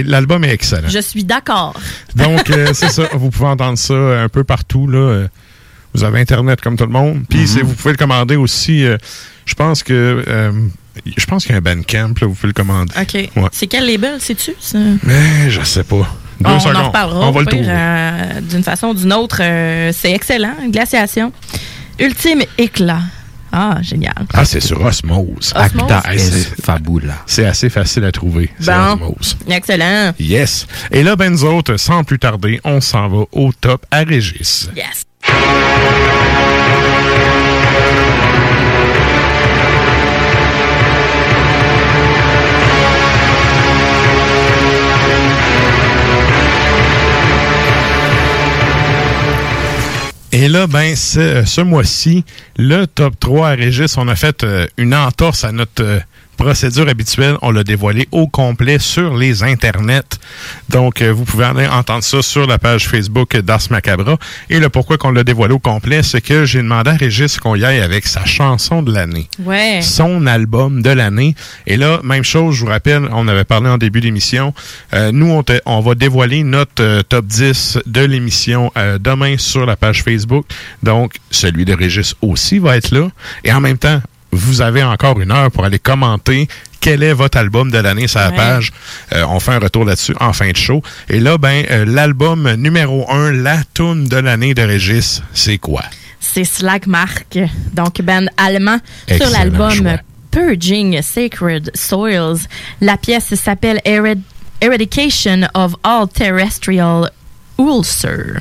L'album est excellent. Je suis d'accord. Donc, euh, c'est ça. Vous pouvez entendre ça un peu partout. Là. Euh, Vous avez Internet comme tout le monde. Puis, c'est- vous pouvez le commander aussi. euh, je pense que. euh, je pense qu'il y a un Bandcamp, là, vous pouvez le commander. OK. Ouais. C'est quel label, sais-tu? ça? Mais je sais pas. Deux on secondes. en reparlera. On va le trouver. euh, D'une façon ou d'une autre, euh, c'est excellent. Glaciation. Ultime éclat. Ah, génial. Ah, c'est sur Osmose. C'est fabula. C'est assez facile à trouver. C'est Bon. Osmose. Excellent. Yes. Et là, ben nous autres, sans plus tarder, on s'en va au top à Régis. Yes. Et là, ben, ce, mois-ci, le top 3 à Régis, on a fait euh, une entorse à notre euh, procédure habituelle. On l'a dévoilé au complet sur les internets. Donc, euh, vous pouvez aller entendre ça sur la page Facebook d'Ars Macabra. Et le pourquoi qu'on l'a dévoilé au complet, c'est que j'ai demandé à Régis qu'on y aille avec sa chanson de l'année. Ouais. son album de l'année. Et là, même chose, je vous rappelle, on avait parlé en début d'émission. Euh, nous, on, te- on va dévoiler notre euh, top 10 de l'émission demain sur la page Facebook. Donc, celui de Régis aussi va être là. Et en même temps, vous avez encore une heure pour aller commenter quel est votre album de l'année sur la Ouais. page. Euh, on fait un retour là-dessus en fin de show. Et là, ben, euh, l'album numéro 1, la tune de l'année de Régis, c'est quoi? C'est Slagmark, donc band allemand, sur l'album. Purging Sacred Soils. La pièce s'appelle Ered- Eradication of All Terrestrial Ulcer.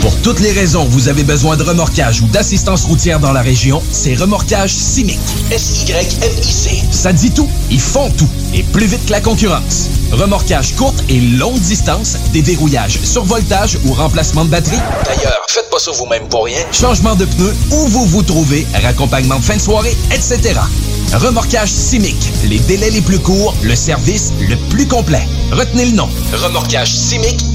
Pour toutes les raisons vous avez besoin de remorquage ou d'assistance routière dans la région, c'est Remorquage Simic. S-Y-M-I-C. Ça dit tout. Ils font tout. Et plus vite que la concurrence. Remorquage courte et longue distance, déverrouillage, survoltage ou remplacement de batterie. D'ailleurs, faites pas ça vous-même pour rien. Changement de pneus, où vous vous trouvez, raccompagnement de fin de soirée, etc. Remorquage Simic. Les délais les plus courts, le service le plus complet. Retenez le nom. Remorquage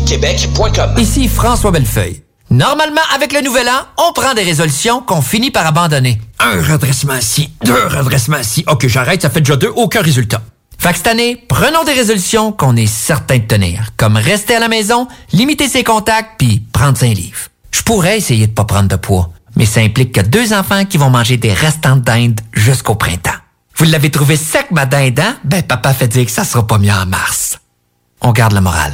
Québec.com. Ici François Bellefeuille. Normalement, avec le nouvel an, on prend des résolutions qu'on finit par abandonner. Un redressement ci, deux redressements ci. Ok, j'arrête, ça fait déjà deux, aucun résultat. Fait que cette année, prenons des résolutions qu'on est certain de tenir, comme rester à la maison, limiter ses contacts, puis prendre un livre. Je pourrais essayer de pas prendre de poids, mais ça implique que deux enfants qui vont manger des restants de dinde jusqu'au printemps. Vous l'avez trouvé sec, ma dinde, hein? Ben, papa fait dire que ça sera pas mieux en mars. On garde la morale.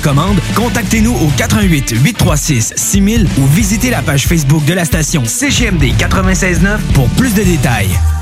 commande, contactez-nous au 88 836 6000 ou visitez la page Facebook de la station CGMD 969 pour plus de détails.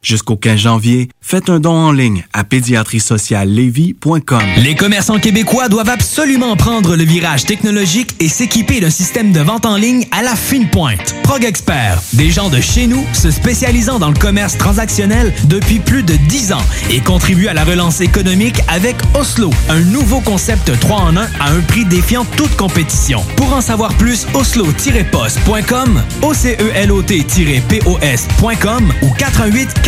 Jusqu'au 15 janvier, faites un don en ligne à pédiatriesociallevy.com. Les commerçants québécois doivent absolument prendre le virage technologique et s'équiper d'un système de vente en ligne à la fine pointe. Prog Expert, des gens de chez nous se spécialisant dans le commerce transactionnel depuis plus de 10 ans et contribuent à la relance économique avec Oslo, un nouveau concept 3 en 1 à un prix défiant toute compétition. Pour en savoir plus, oslo-post.com, OCELOT-POS.com ou 88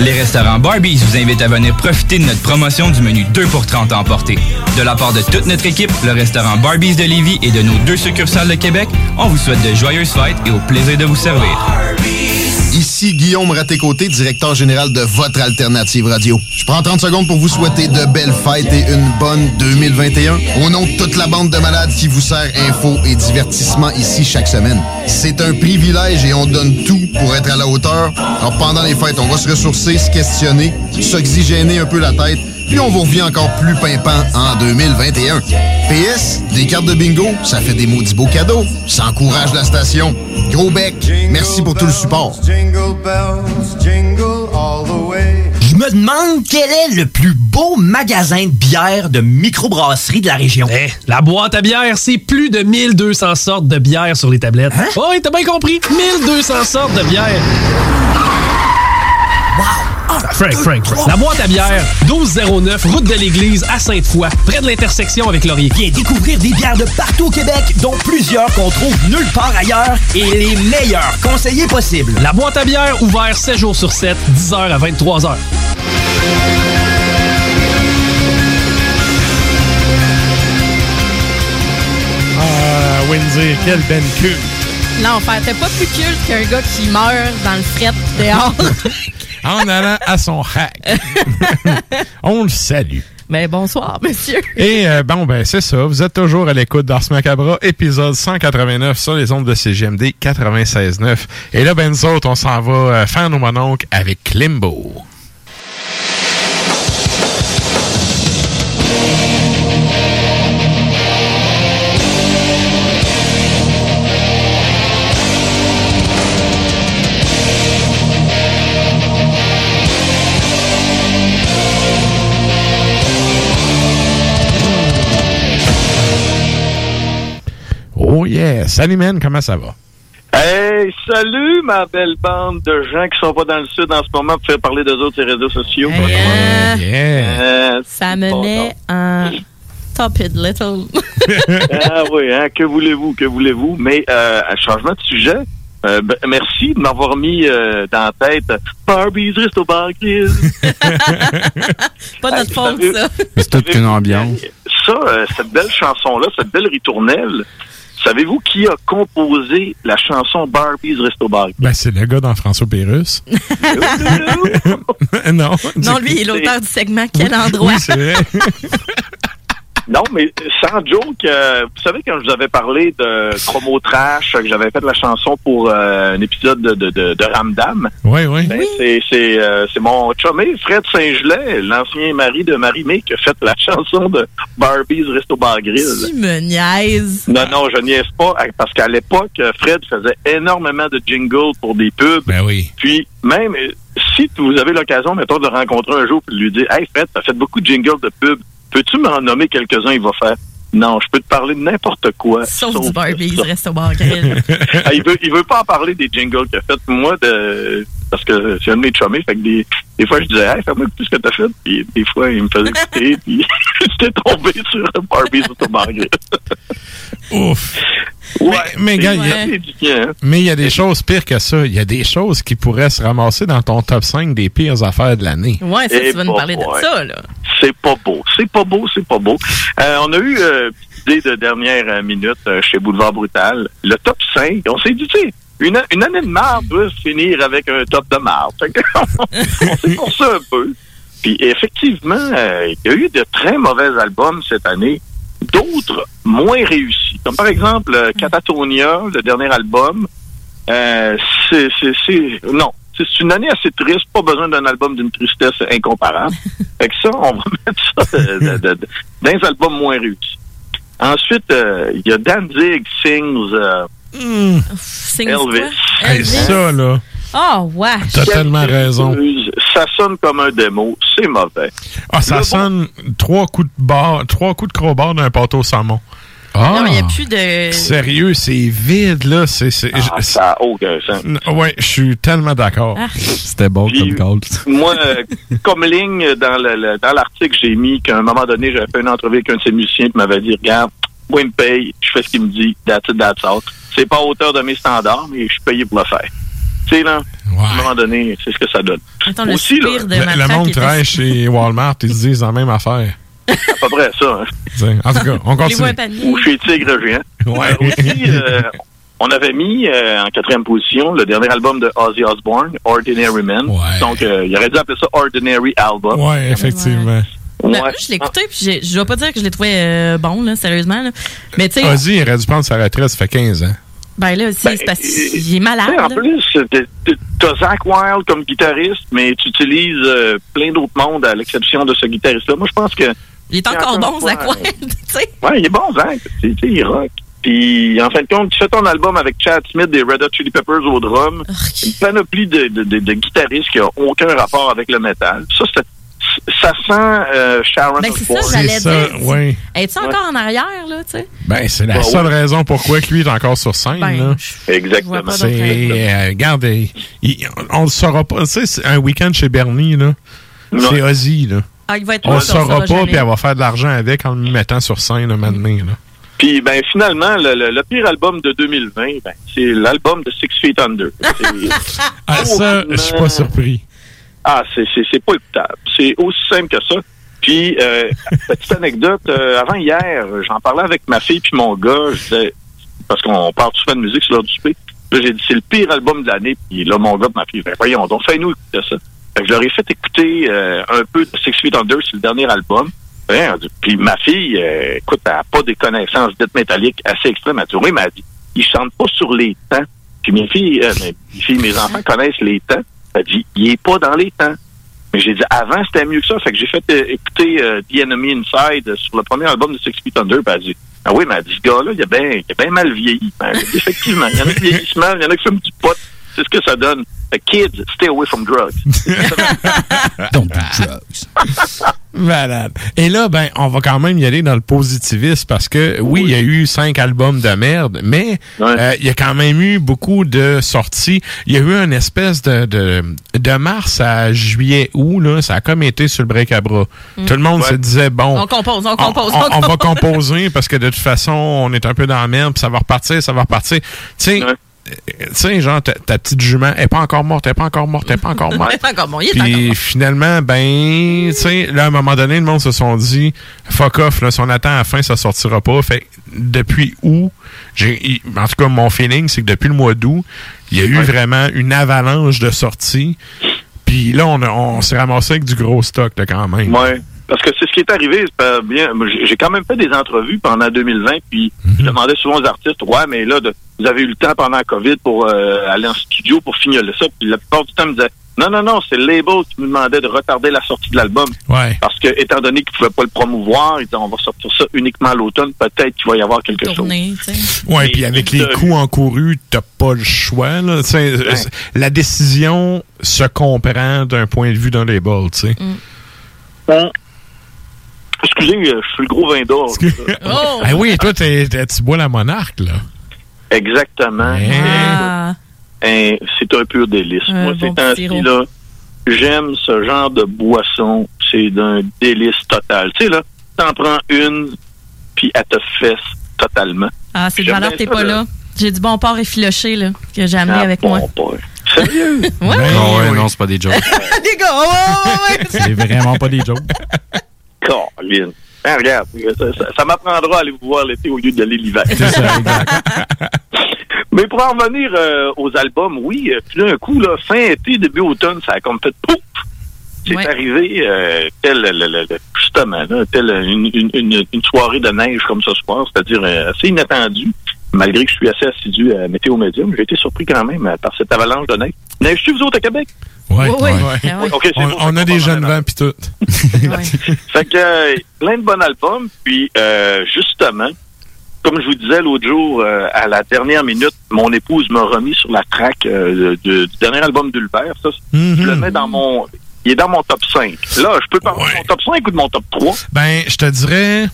Les restaurants Barbies vous invitent à venir profiter de notre promotion du menu 2 pour 30 à emporter. De la part de toute notre équipe, le restaurant Barbies de Lévis et de nos deux succursales de Québec, on vous souhaite de joyeuses fêtes et au plaisir de vous servir. Ici Guillaume Raté-Côté, directeur général de votre alternative radio. Je prends 30 secondes pour vous souhaiter de belles fêtes et une bonne 2021. Au nom de toute la bande de malades qui vous sert info et divertissement ici chaque semaine. C'est un privilège et on donne tout pour être à la hauteur. Alors pendant les fêtes, on va se ressourcer, se questionner, s'oxygéner un peu la tête, puis on vous revient encore plus pimpant en 2021. PS, des cartes de bingo, ça fait des maudits beaux cadeaux. Ça encourage la station. Gros bec, merci pour tout le support. Je me demande quel est le plus beau magasin de bière de microbrasserie de la région. Eh, la boîte à bière, c'est plus de 1200 sortes de bière sur les tablettes. Hein? Oh, oui, t'as bien compris. 1200 sortes de bière. Frank, Frank, Frank. La boîte à bière, 1209, route de l'église à Sainte-Foy, près de l'intersection avec Laurier. Viens découvrir des bières de partout au Québec, dont plusieurs qu'on trouve nulle part ailleurs et les meilleurs conseillers possibles. La boîte à bière, ouvert 7 jours sur 7, 10h à 23h. Ah, Windsor, quelle belle culte. L'enfer. T'es pas plus culte qu'un gars qui meurt dans le fret dehors. En allant à son hack. On le salue. Mais bonsoir, monsieur. Et euh, bon, ben c'est ça. Vous êtes toujours à l'écoute d'Ars Macabra, épisode 189 sur les ondes de CGMD 96.9. Et là, ben nous autres, on s'en va euh, faire nos mononcles avec Klimbo. Oh yeah! Salut man, comment ça va? Hey, salut ma belle bande de gens qui sont pas dans le sud en ce moment pour faire parler d'eux autres sur les réseaux sociaux. Hein? Euh, Ça me met en top it little. ah oui, hein, que voulez-vous, que voulez-vous? Mais euh, un changement de sujet. euh, ben, merci de m'avoir mis euh, dans la tête Barbie's Resto Bar Grill. pas notre faute, ça. C'est toute une ambiance. Ça, euh, cette belle chanson-là, cette belle ritournelle, savez-vous qui a composé la chanson Barbie's Resto Bar? Ben, c'est le gars dans François Pérus. non. Non, lui, il est l'auteur du segment Quel endroit? Oui, c'est vrai. Non, mais sans joke, euh, vous savez quand je vous avais parlé de Chromo Trash, que j'avais fait la chanson pour euh, un épisode de, de, de, de Ramdam. Oui, oui. Ben, c'est c'est euh, c'est mon chumé Fred Saint-Gelais, l'ancien mari de Marie-Mé, qui a fait la chanson de Barbie's Resto Bar Grill. Tu me niaises. Non, non, je niaise pas, parce qu'à l'époque, Fred faisait énormément de jingles pour des pubs. Ben oui. Puis, même euh, si vous avez l'occasion, mettons, de le rencontrer un jour et de lui dire Hey Fred, t'as fait beaucoup de jingles de pubs, peux-tu m'en nommer quelques-uns? Il va faire Non, je peux te parler de n'importe quoi. Sauf du Barbie's Resto Bar Grill. Ah, il veut il veut pas en parler des jingles qu'il a fait moi de parce que c'est un de mes chummés fait que des, des fois je disais hey fais-moi écouter ce que t'as fait puis des fois il me faisait écouter puis j'étais tombé sur Barbie's Resto Bar Grill. Ouf. Ouais, mais, gars, il y a- hein. mais il y a des choses pires que ça. Il y a des choses qui pourraient se ramasser dans ton top 5 des pires affaires de l'année. Ouais, ça, Eh, tu vas nous parler de ça, là. C'est pas beau. C'est pas beau, c'est pas beau. Euh, on a eu euh, petite idée de dernière minute euh, chez Boulevard Brutal. Le top 5, on s'est dit, tu sais, une, une année de marde peut se finir avec un top de marde. S'est pour ça un peu. Puis effectivement, euh, il y a eu de très mauvais albums cette année, d'autres moins réussis. Comme par exemple euh, Catatonia, le dernier album. Euh, c'est, c'est, c'est- non, c'est une année assez triste, pas besoin d'un album d'une tristesse incomparable. fait que ça, on va mettre ça euh, de- de- de- dans les albums moins réussis. Ensuite, euh, il y a Danzig Sings Sings Elvis. Hey, ça, là. Oh, ouais. T'as tellement raison. Ça sonne comme un démo, c'est mauvais. Ah, ça sonne trois coups de barre, trois coups de crowbar d'un pâteau au saumon. Ah! Non, il n'y a plus de. Sérieux, c'est vide, là. Ah, ça a aucun sens. Ouais, je suis tellement d'accord. Ah. C'était bon comme gold. Moi, euh, comme ligne dans le, le- dans l'article, j'ai mis qu'à un moment donné, j'avais fait une entrevue avec un de ses musiciens qui m'avait dit Regarde, moi, il me paye, je fais ce qu'il me dit, that's it, that's all. C'est pas à hauteur de mes standards, mais je suis payé pour le faire. Tu sais, là, à un moment donné, c'est ce que ça donne. Attends, le Aussi, là, de Le, ma le traque monde était- travaille chez Walmart, ils se disent la même affaire. à peu près ça. Hein. En tout cas, on continue. Ou chez Tigre Géant. Ouais. Euh, aussi, euh, on avait mis euh, en quatrième position le dernier album de Ozzy Osbourne, Ordinary Man. Donc, euh, il aurait dû appeler ça Ordinary Album. Ouais, effectivement. Ben, Ouais. je l'ai écouté, puis je dois pas dire que je l'ai trouvé euh, bon, là, sérieusement. là. Mais tu sais, Ozzy, il aurait dû prendre sa retraite, ça fait 15 ans. ben là, aussi, c'est parce qu'il est malade. En là. plus, t'as Zach Wild comme guitariste, mais tu utilises euh, plein d'autres mondes à l'exception de ce guitariste-là. Moi, je pense que... Il est encore bon, Zach Ouais. Wild, tu sais. Ouais, il est bon, Zach. Tu sais, il rock. Puis, en fin de compte, tu fais ton album avec Chad Smith des Red Hot Chili Peppers au drum. Une panoplie de, de, de- de guitaristes qui n'ont aucun rapport avec le métal. Ça, c'était- ça sent euh, Sharon Ben, c'est ça, j'allais dire. ouais. Es-tu encore en arrière, là, tu sais? Ben, c'est la Bah, seule ouais. raison pourquoi que lui est encore sur scène. Ben, là. Exactement. euh, regarde, il- on le saura pas. Tu sais, c'est un week-end chez Bernie, là. C'est Ozzy, là. Ah, il va être On le saura saura pas, puis elle va faire de l'argent avec en le mettant sur scène un donné, là. Puis ben finalement, le, le- le pire album de 2020, ben, c'est l'album de Six Feet Under. Ah, ça, je suis pas surpris. Ah, c'est, pas écoutable. C'est aussi simple que ça. Puis, euh, petite anecdote, euh, avant hier, j'en parlais avec ma fille puis mon gars, je disais, parce qu'on parle souvent de musique sur l'heure du souper, là, j'ai dit, c'est le pire album de l'année, puis là, mon gars ma fille, ben, voyons donc, fais-nous écouter ça. Fait que je leur ai fait écouter euh, un peu de Six Feet Under, c'est le dernier album. Dit- puis ma fille, euh, écoute, elle n'a pas des connaissances d'être métallique assez extrêmes. Dit, oui, mais elle dit, ils chantent pas sur les temps. Puis mes filles, euh, mes filles, mes enfants connaissent les temps. Dit, il est pas dans les temps. Mais j'ai dit, avant, c'était mieux que ça. Fait que j'ai fait euh, écouter euh, The Enemy Inside sur le premier album de Six Feet Under. Puis elle dit, ah oui, mais elle dit, ce gars-là, il a bien mal vieilli. Ben, effectivement, il y en a qui vieillissent mal, il y en a qui fument du pot. C'est ce que ça donne. Kids, stay away from drugs. Don't do drugs. Malade. Et là, ben, on va quand même y aller dans le positivisme parce que oui, il y a eu cinq albums de merde, mais euh, il y a quand même eu beaucoup de sorties. Il y a eu une espèce de, de, de mars à juillet août, là, ça a comme été sur le break à bras. Mm. Tout le monde Ouais. se disait, bon, On compose, on compose, on, on, on va compose. composer parce que de toute façon, on est un peu dans la merde, puis ça va repartir, ça va repartir. Tu sais, tu sais, genre, ta, ta petite jument, elle est pas encore morte, elle est pas encore morte, elle est pas encore morte. Il est encore est encore Puis bon. finalement, ben, tu sais, là, à un moment donné, le monde se sont dit, fuck off, là, si on attend à la fin, ça sortira pas. Fait que depuis où, j'ai, en tout cas, mon feeling, c'est que depuis le mois d'août, il y a eu vraiment une avalanche de sorties. Puis là, on, a- on s'est ramassé avec du gros stock, là, quand même. Ouais. Parce que c'est ce qui est arrivé, c'est pas bien. J'ai quand même fait des entrevues pendant 2020, puis je demandais souvent aux artistes, ouais, mais là, de- vous avez eu le temps pendant la COVID pour euh, aller en studio pour finir ça. Puis la plupart du temps, ils me disaient, non, non, non, c'est le label qui nous demandait de retarder la sortie de l'album. Ouais. Parce que, étant donné qu'ils ne pouvaient pas le promouvoir, ils disaient, on va sortir ça uniquement à l'automne, peut-être qu'il va y avoir quelque chose. Ouais, puis avec les coûts encourus, t'as pas le choix. Là. Tu euh, La décision se comprend d'un point de vue d'un label. Tu sais. Bon. Excusez, euh, je suis le gros vin d'or. Oh! Ah oui, toi, t'es- t'es- tu bois la monarque, là. Exactement. Ah. C'est un pur délice. Un Moi, bon ces temps-ci, j'aime ce genre de boisson. C'est d'un délice total. Tu sais, là, t'en prends une, puis elle te fesse totalement. Ah, c'est de valeur t'es pas là. J'ai du bon porc effiloché, là, que j'ai amené Ah, avec bon moi. porc. Sérieux? Ouais, non, ouais, non, c'est pas des jokes. Les gars, ouais, ouais, ouais. c'est vraiment pas des jokes. Colin. Hein, regarde, ça, ça- ça m'apprendra à aller vous voir l'été au lieu d'aller l'hiver. Mais pour en revenir euh, aux albums, oui, euh, tout d'un coup, là, fin été, début automne, ça a comme fait pouf! C'est arrivé euh, tel, le- le- le- justement, là, tel une, une- une- une soirée de neige comme ce soir, c'est-à-dire euh, assez inattendu. Malgré que je suis assez assidu à Météo Médium, j'ai été surpris quand même par cette avalanche de neige. Neige-tu, vous autres, à Québec? Ouais, Oui, ouais. C'est on, a des jeunes vents pis tout. Fait que euh, plein de bons albums. Puis euh, justement, comme je vous disais l'autre jour, euh, à la dernière minute, mon épouse m'a remis sur la track euh, du dernier album d'Ulbert. Ça, Mhm. je le mets dans mon. Il est dans mon top 5. Là, je peux parler de mon top 5 ou de mon top 3. Ben, je te dirais.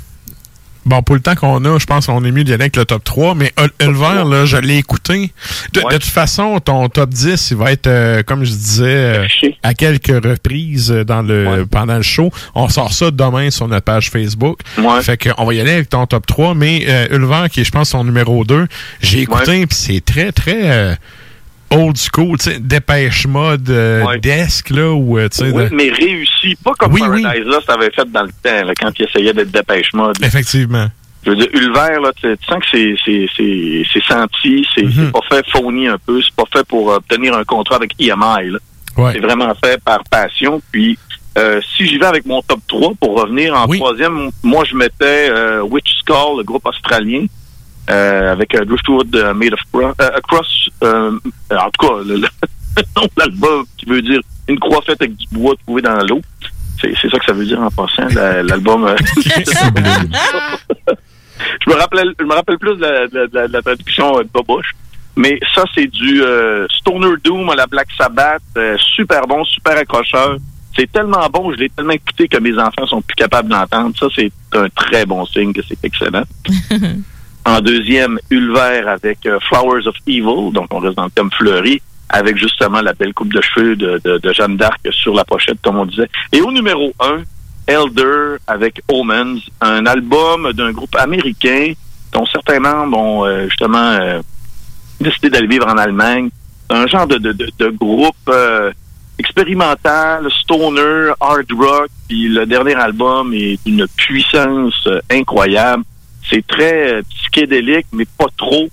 Bon, pour le temps qu'on a, je pense qu'on est mieux d'y aller avec le top 3, mais Ulver, là, je l'ai écouté. De, de toute façon, ton top 10, il va être, euh, comme je disais, euh, à quelques reprises euh, dans le pendant le show. On sort ça demain sur notre page Facebook. Fait qu'on va y aller avec ton top 3, mais euh, Ulver, qui est, je pense, son numéro 2, j'ai écouté, puis c'est très, très euh, old school, tu sais, dépêche mode euh, desk, là, ou, euh, tu sais... Oui, de- mais réussi. Pas comme Paradise Lost avait fait dans le temps, là, quand il essayait d'être dépêche mode. Effectivement. Je veux dire, Ulver, là, tu sens que c'est, c'est, c'est, c'est senti, c'est, Mhm. pas fait phony un peu, c'est pas fait pour obtenir un contrat avec EMI, là. Ouais. C'est vraiment fait par passion. Puis, euh, si j'y vais avec mon top 3, pour revenir en troisième, moi, je mettais euh, Witch Skull, le groupe australien, euh, avec euh, Driftwood euh, Made of Cro- euh, Across, euh, en tout cas, le, le nom de l'album qui veut dire une croix faite avec du bois trouvé dans l'eau. C'est, c'est ça que ça veut dire en passant, la- l'album. euh, je me rappelle, je me rappelle plus de la, de la- de la traduction euh, de Boboche. Mais ça, c'est du euh, Stoner Doom à la Black Sabbath. euh, super bon, super accrocheur. c'est tellement bon, je l'ai tellement écouté que mes enfants sont plus capables d'entendre. Ça, c'est un très bon signe que c'est excellent. En deuxième, Ulver avec euh, Flowers of Evil, donc on reste dans le thème fleuri, avec justement la belle coupe de cheveux de, de, Jeanne d'Arc sur la pochette, comme on disait. Et au numéro un, Elder avec Omens, un album d'un groupe américain dont certains membres ont euh, justement euh, décidé d'aller vivre en Allemagne. Un genre de, de, de, de groupe euh, expérimental, stoner, hard rock, puis le dernier album est d'une puissance euh, incroyable. C'est très euh, psychédélique, mais pas trop.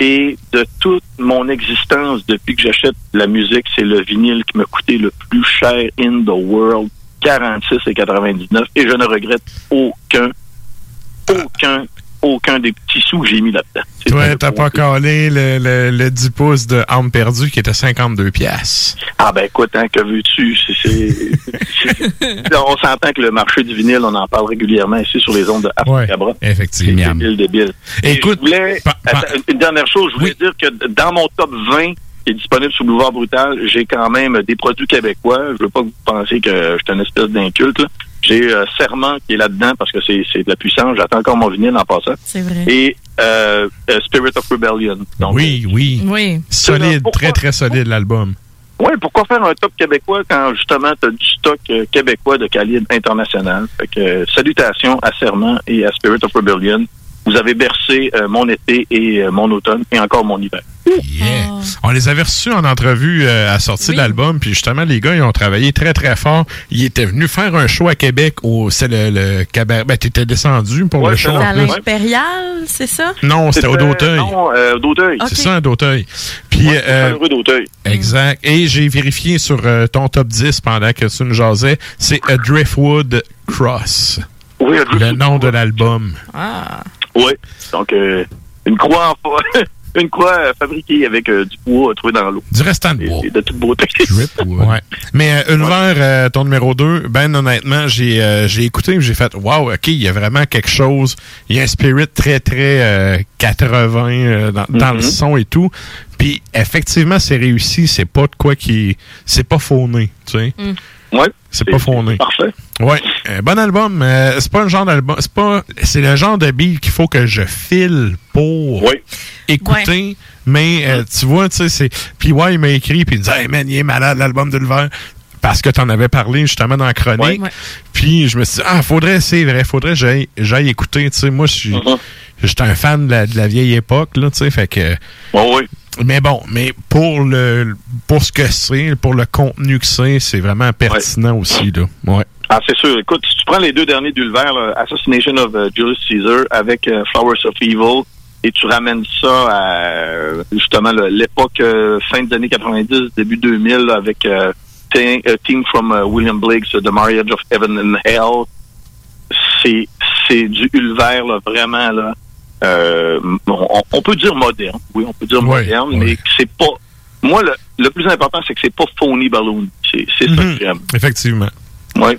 Et de toute mon existence, depuis que j'achète la musique, c'est le vinyle qui m'a coûté le plus cher in the world, 46 et 99. Et je ne regrette aucun, aucun, aucun des petits sous que j'ai mis là-dedans. Toi, t'as pas calé le, le, le 10 pouces de Arme perdue qui était 52 pièces. Ah ben écoute, hein, que veux-tu? On s'entend que le marché du vinyle, on en parle régulièrement ici sur les ondes de Africabra. effectivement. C'est débile, débile. Écoute, Et je voulais, attends, une dernière chose, je voulais dire que dans mon top 20 qui est disponible sur Boulevard Brutal, j'ai quand même des produits québécois. Je veux pas que vous pensiez que je suis une espèce d'inculte. J'ai euh, Serment qui est là-dedans parce que c'est c'est de la puissance. J'attends encore mon vinyle en passant. C'est vrai. Et euh, euh, Spirit of Rebellion. Donc, oui, oui. Oui. Solide, très, très solide l'album. Oui, pourquoi faire un top québécois quand justement tu as du stock euh, québécois de calibre international? Fait que salutations à Serment et à Spirit of Rebellion. Vous avez bercé euh, mon été et euh, mon automne et encore mon hiver. Yeah. On les avait reçus en entrevue euh, à la sortie de l'album, puis justement, les gars, ils ont travaillé très, très fort. Ils étaient venus faire un show à Québec au c'est le, le cabaret. Ben, t'étais descendu pour le show à l'Impérial, c'est ça? Non, c'était au Dauteuil. Non, euh, d'Auteuil. C'est ça, un Dauteuil. Puis, euh, Rue d'Auteuil. exact. Et j'ai vérifié sur euh, ton top 10 pendant que tu nous jasais, c'est A Driftwood Cross. Oui, Le nom de l'album. Ah. Oui. Donc, euh, une croix en une croix euh, fabriquée avec euh, du bois euh, trouvé dans l'eau. Du restant de bois. Et de toute beauté. Ouais. Mais euh, Univers, euh, ton numéro 2, ben honnêtement, j'ai euh, j'ai écouté et j'ai fait Wow, ok, il y a vraiment quelque chose. Il y a un spirit très, très euh, 80 euh, dans, dans le Mhm. son et tout. Puis effectivement, c'est réussi. C'est pas de quoi qui. C'est pas fauné, tu sais. Ouais. C'est pas fauné. Parfait. Ouais, un bon album. euh, c'est pas le genre d'album. C'est pas. C'est le genre de beat qu'il faut que je file pour écouter. Mais euh, tu vois, tu sais, c'est. Puis ouais, il m'a écrit puis il me dit Hey man, il est malade l'album d'Ulver. Parce que tu en avais parlé justement dans la chronique. Ouais. Puis je me suis dit, ah, faudrait, c'est vrai, faudrait que j'aille, j'aille écouter. Tu sais, moi, je suis. J'étais un fan de la, de la vieille époque, là, tu sais, fait que. Mais bon, mais pour le pour ce que c'est, pour le contenu que c'est, c'est vraiment pertinent aussi, là. Ouais. Ah, c'est sûr. Écoute, si tu prends les deux derniers d'Ulver, Assassination of euh, Julius Caesar avec euh, Flowers of Evil, et tu ramènes ça à justement l'époque euh, fin des années 90, début 2000, là, avec euh, Team from euh, William Blake's The Marriage of Heaven and Hell, c'est c'est du Ulver, là, vraiment, là. Euh, on, on peut dire moderne, oui, on peut dire moderne, mais que c'est pas. Moi, le, le plus important, c'est que c'est pas phony balloon. C'est ça Mhm. que j'aime. Effectivement. Ouais.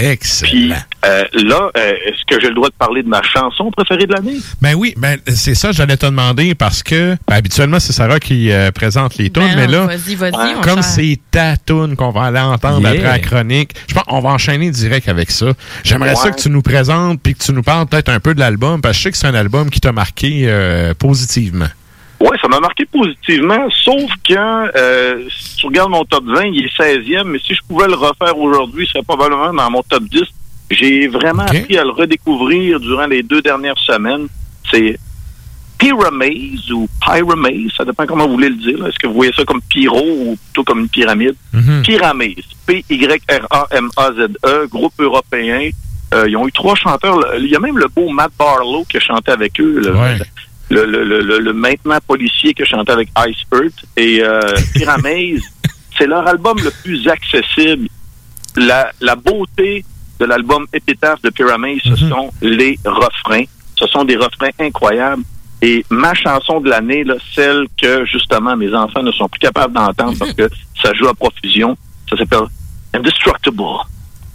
Excellent. Euh, là, euh, est-ce que j'ai le droit de parler de ma chanson préférée de l'année? Ben oui, ben c'est ça, j'allais te demander parce que ben, habituellement c'est Sarah qui euh, présente les tunes, Ben mais là, comme c'est ta tune qu'on va aller entendre Yeah. après la chronique, je pense qu'on va enchaîner direct avec ça. J'aimerais ça que tu nous présentes puis que tu nous parles peut-être un peu de l'album parce que je sais que c'est un album qui t'a marqué euh, positivement. Oui, ça m'a marqué positivement, sauf que euh, si tu regardes mon top 20, il est 16e, mais si je pouvais le refaire aujourd'hui, ce serait probablement dans mon top 10. J'ai vraiment appris à le redécouvrir durant les deux dernières semaines. C'est Pyramaze ou Pyramaze, ça dépend comment vous voulez le dire. là. Est-ce que vous voyez ça comme pyro ou plutôt comme une pyramide? Pyramase, P-Y-R-A-M-A-Z-E, E, groupe européen. Euh, ils ont eu trois chanteurs. Il y a même le beau Matt Barlow qui a chanté avec eux. Le, le, le, le- le maintenant policier qui a chanté avec Ice Earth. Et euh, Pyramase, c'est leur album le plus accessible. La, la beauté de l'album Épitaphe de Pyramase, ce sont les refrains. Ce sont des refrains incroyables. Et ma chanson de l'année, celle que justement mes enfants ne sont plus capables d'entendre parce que ça joue à profusion, ça s'appelle Indestructible.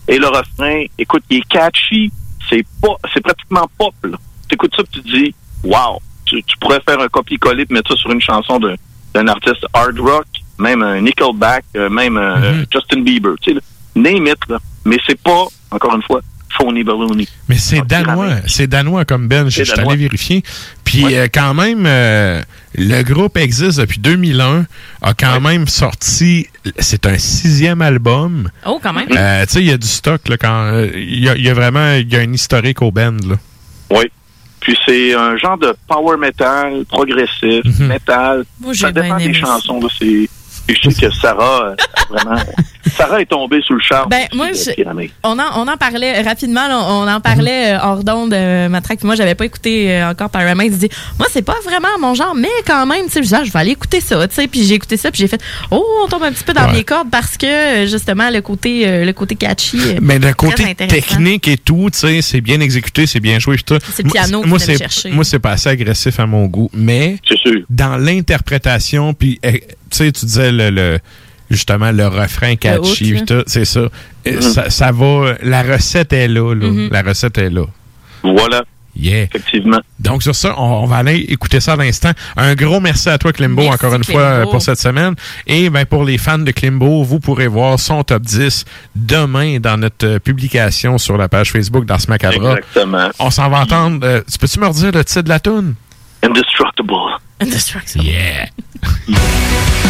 Et le refrain, écoute, il est catchy, c'est pas, c'est pratiquement pop. Là. T'écoutes ça, tu te dis, wow, tu, tu pourrais faire un copier-coller, puis mettre ça sur une chanson d'un, d'un artiste hard rock, même un Nickelback, euh, même un Justin Bieber. Tu sais, là. name it, là. Mais c'est pas, encore une fois, phony baloney. Mais c'est danois. C'est danois comme Ben. Je suis allé vérifier. Puis euh, quand même, euh, le groupe existe depuis 2001. A quand même sorti. C'est un sixième album. Oh, quand même. Euh, tu sais, il y a du stock. là, quand Il y, a, il y a vraiment il y a un historique au band. Là. Oui. Puis c'est un genre de power metal, progressif, Mhm. metal. Moi, j'ai ça dépend des chansons. Là, c'est... et Je sais que Sarah, euh, vraiment... Sarah est tombée sous le charme. Ben, moi, je-. On en, on en parlait rapidement, là, on en parlait euh, hors d'onde, euh, Matraque. Moi, j'avais pas écouté euh, encore Paramount. Il dit, moi, c'est pas vraiment mon genre, mais quand même, tu sais, je ah, je vais aller écouter ça, tu sais. Puis j'ai écouté ça, puis j'ai fait, oh, on tombe un petit peu dans Ouais. les cordes parce que, euh, justement, le côté, euh, le côté catchy. Mais très côté technique et tout, tu sais, c'est bien exécuté, c'est bien joué. C'est le piano Moi, qui le c'est- chercher. Moi, c'est pas assez agressif à mon goût. Mais dans l'interprétation, puis eh, sais, tu disais le, le- justement le refrain catchy, c'est ça. Mhm. ça. Ça va. La recette est là, là. Mhm. La recette est là. Voilà. Yeah. Effectivement. Donc, sur ça, on, on va aller écouter ça à l'instant. Un gros merci à toi, Klimbo, Merci, encore une Klimbo. fois, pour cette semaine. Et ben, pour les fans de Klimbo, vous pourrez voir son top 10 demain dans notre euh, publication sur la page Facebook d'Ars Macabra. Exactement. On s'en va entendre. euh, tu peux-tu me redire le titre de la tune? Indestructible. Indestructible. Yeah.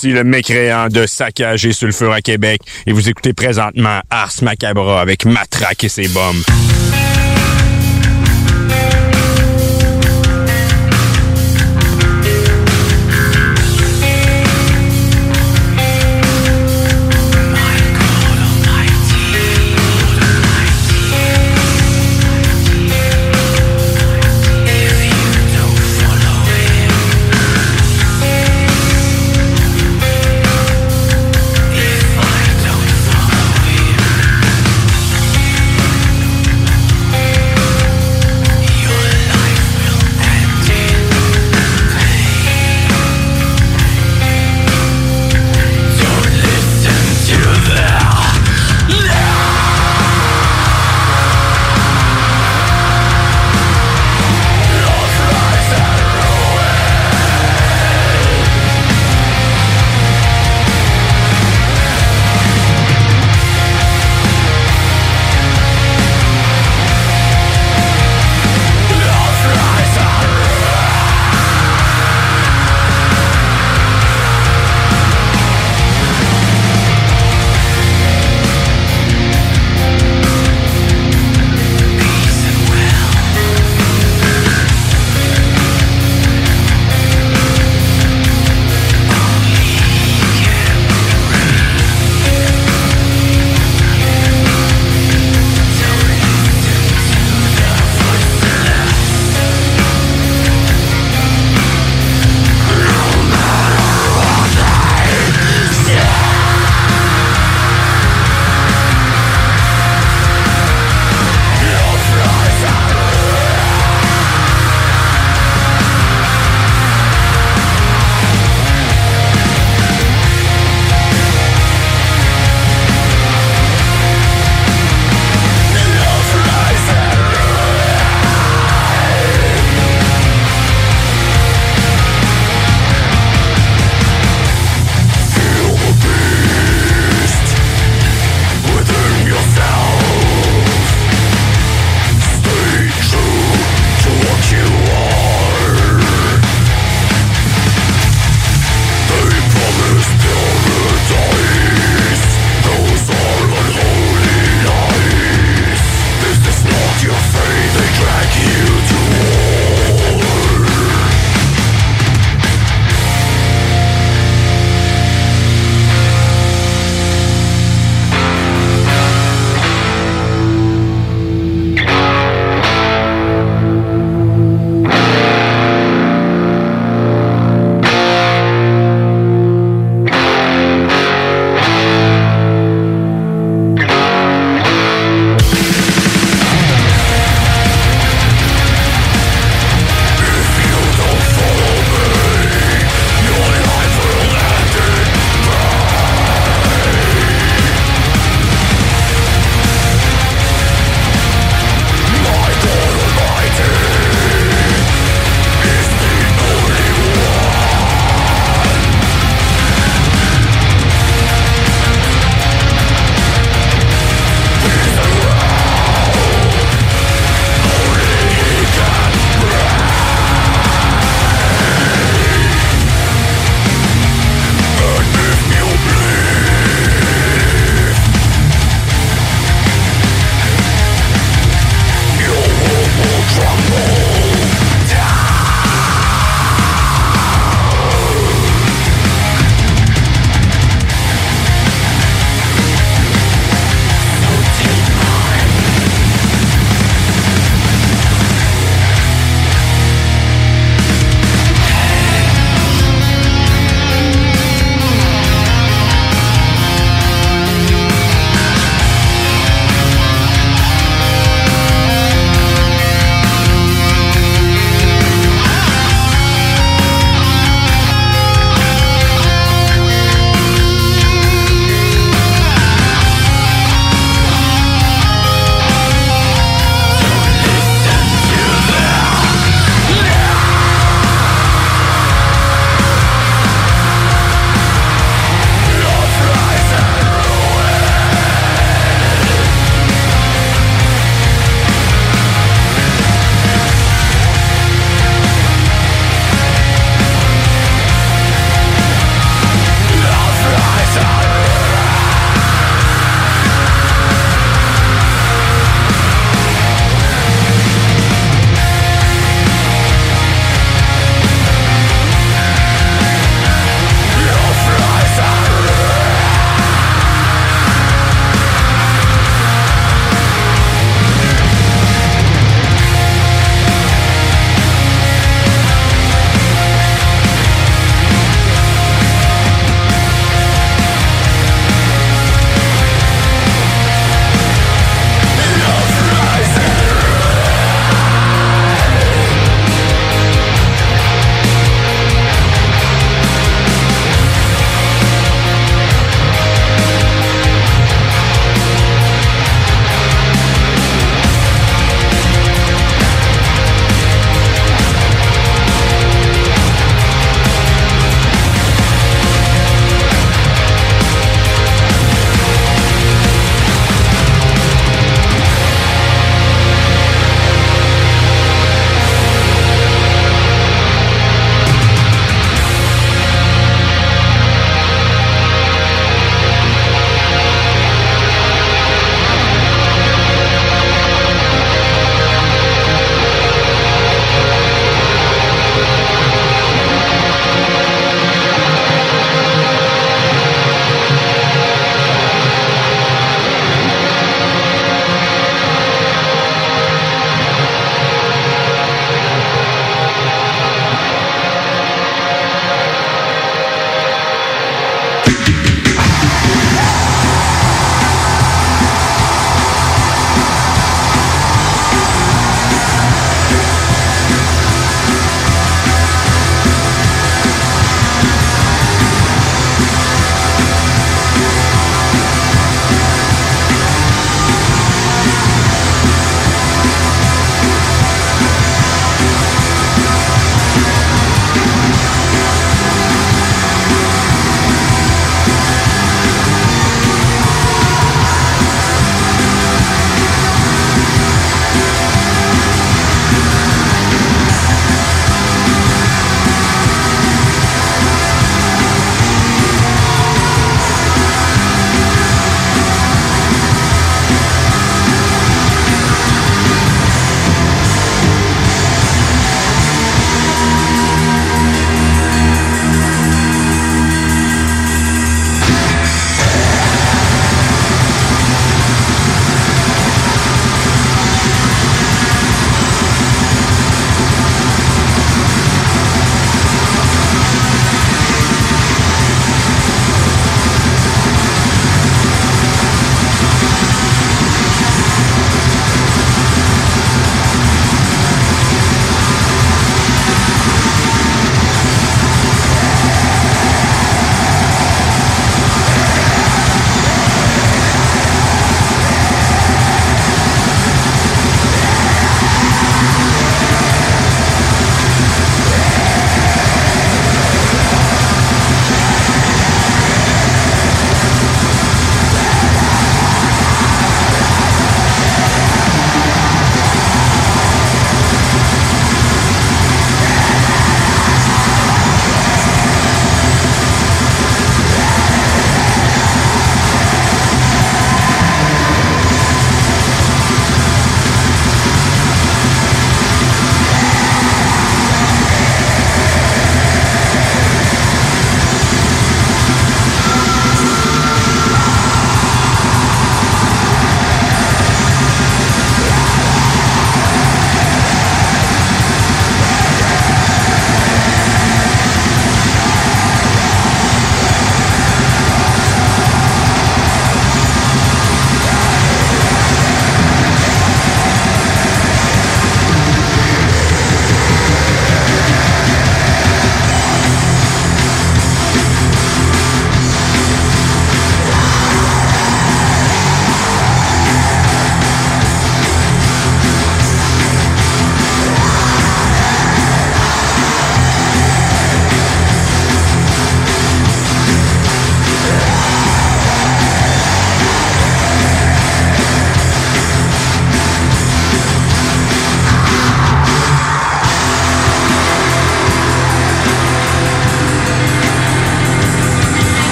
Ici le mécréant de saccage et sulfure à Québec. Et vous écoutez présentement Ars Macabra avec Matraque et ses bombes.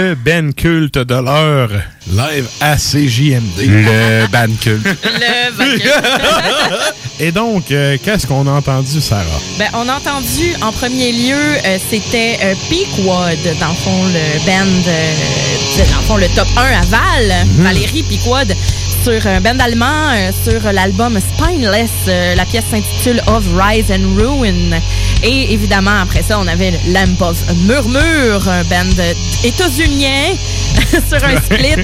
Le Ben culte de l'heure, live à CJMD. Le ban culte. Le vainqueur. Et donc, euh, qu'est-ce qu'on a entendu, Sarah? Ben, on a entendu en premier lieu, euh, c'était euh, Peakwood, dans le fond, le band, euh, de- dans le fond, le top 1 à Val, Mhm. Valérie Peakwood, sur un band allemand, euh, sur l'album Spineless. euh, la pièce s'intitule Of Rise and Ruin. Et évidemment, après ça, on avait Lamp of Murmure, un band états-unien sur un split,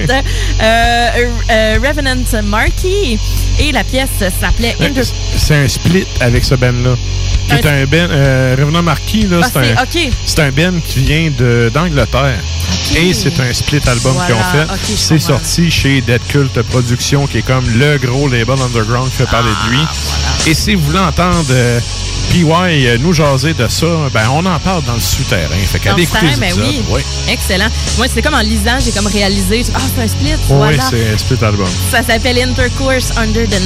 euh, euh, Revenant Marquis. Et la pièce s'appelait Inter... C'est un split avec ce band-là. Qui est un Ben, euh, Revenant Marquis, là, Ah, c'est un, c'est- ok. c'est un Ben qui vient de- d'Angleterre. Et c'est un split album Voilà, qu'ils ont fait. c'est sorti chez Dead Cult Productions, qui est comme le gros label underground qui fait parler de lui. Ah, Et si vous voulez entendre euh, PY euh, nous jaser de ça, ben on en parle dans le souterrain. Fait les terrain, ben épisodes. oui. Excellent. Moi, c'est comme en lisant, j'ai comme réalisé, ah, c'est un split, Oui, voilà. c'est un split album. Ça s'appelle Intercourse Under the,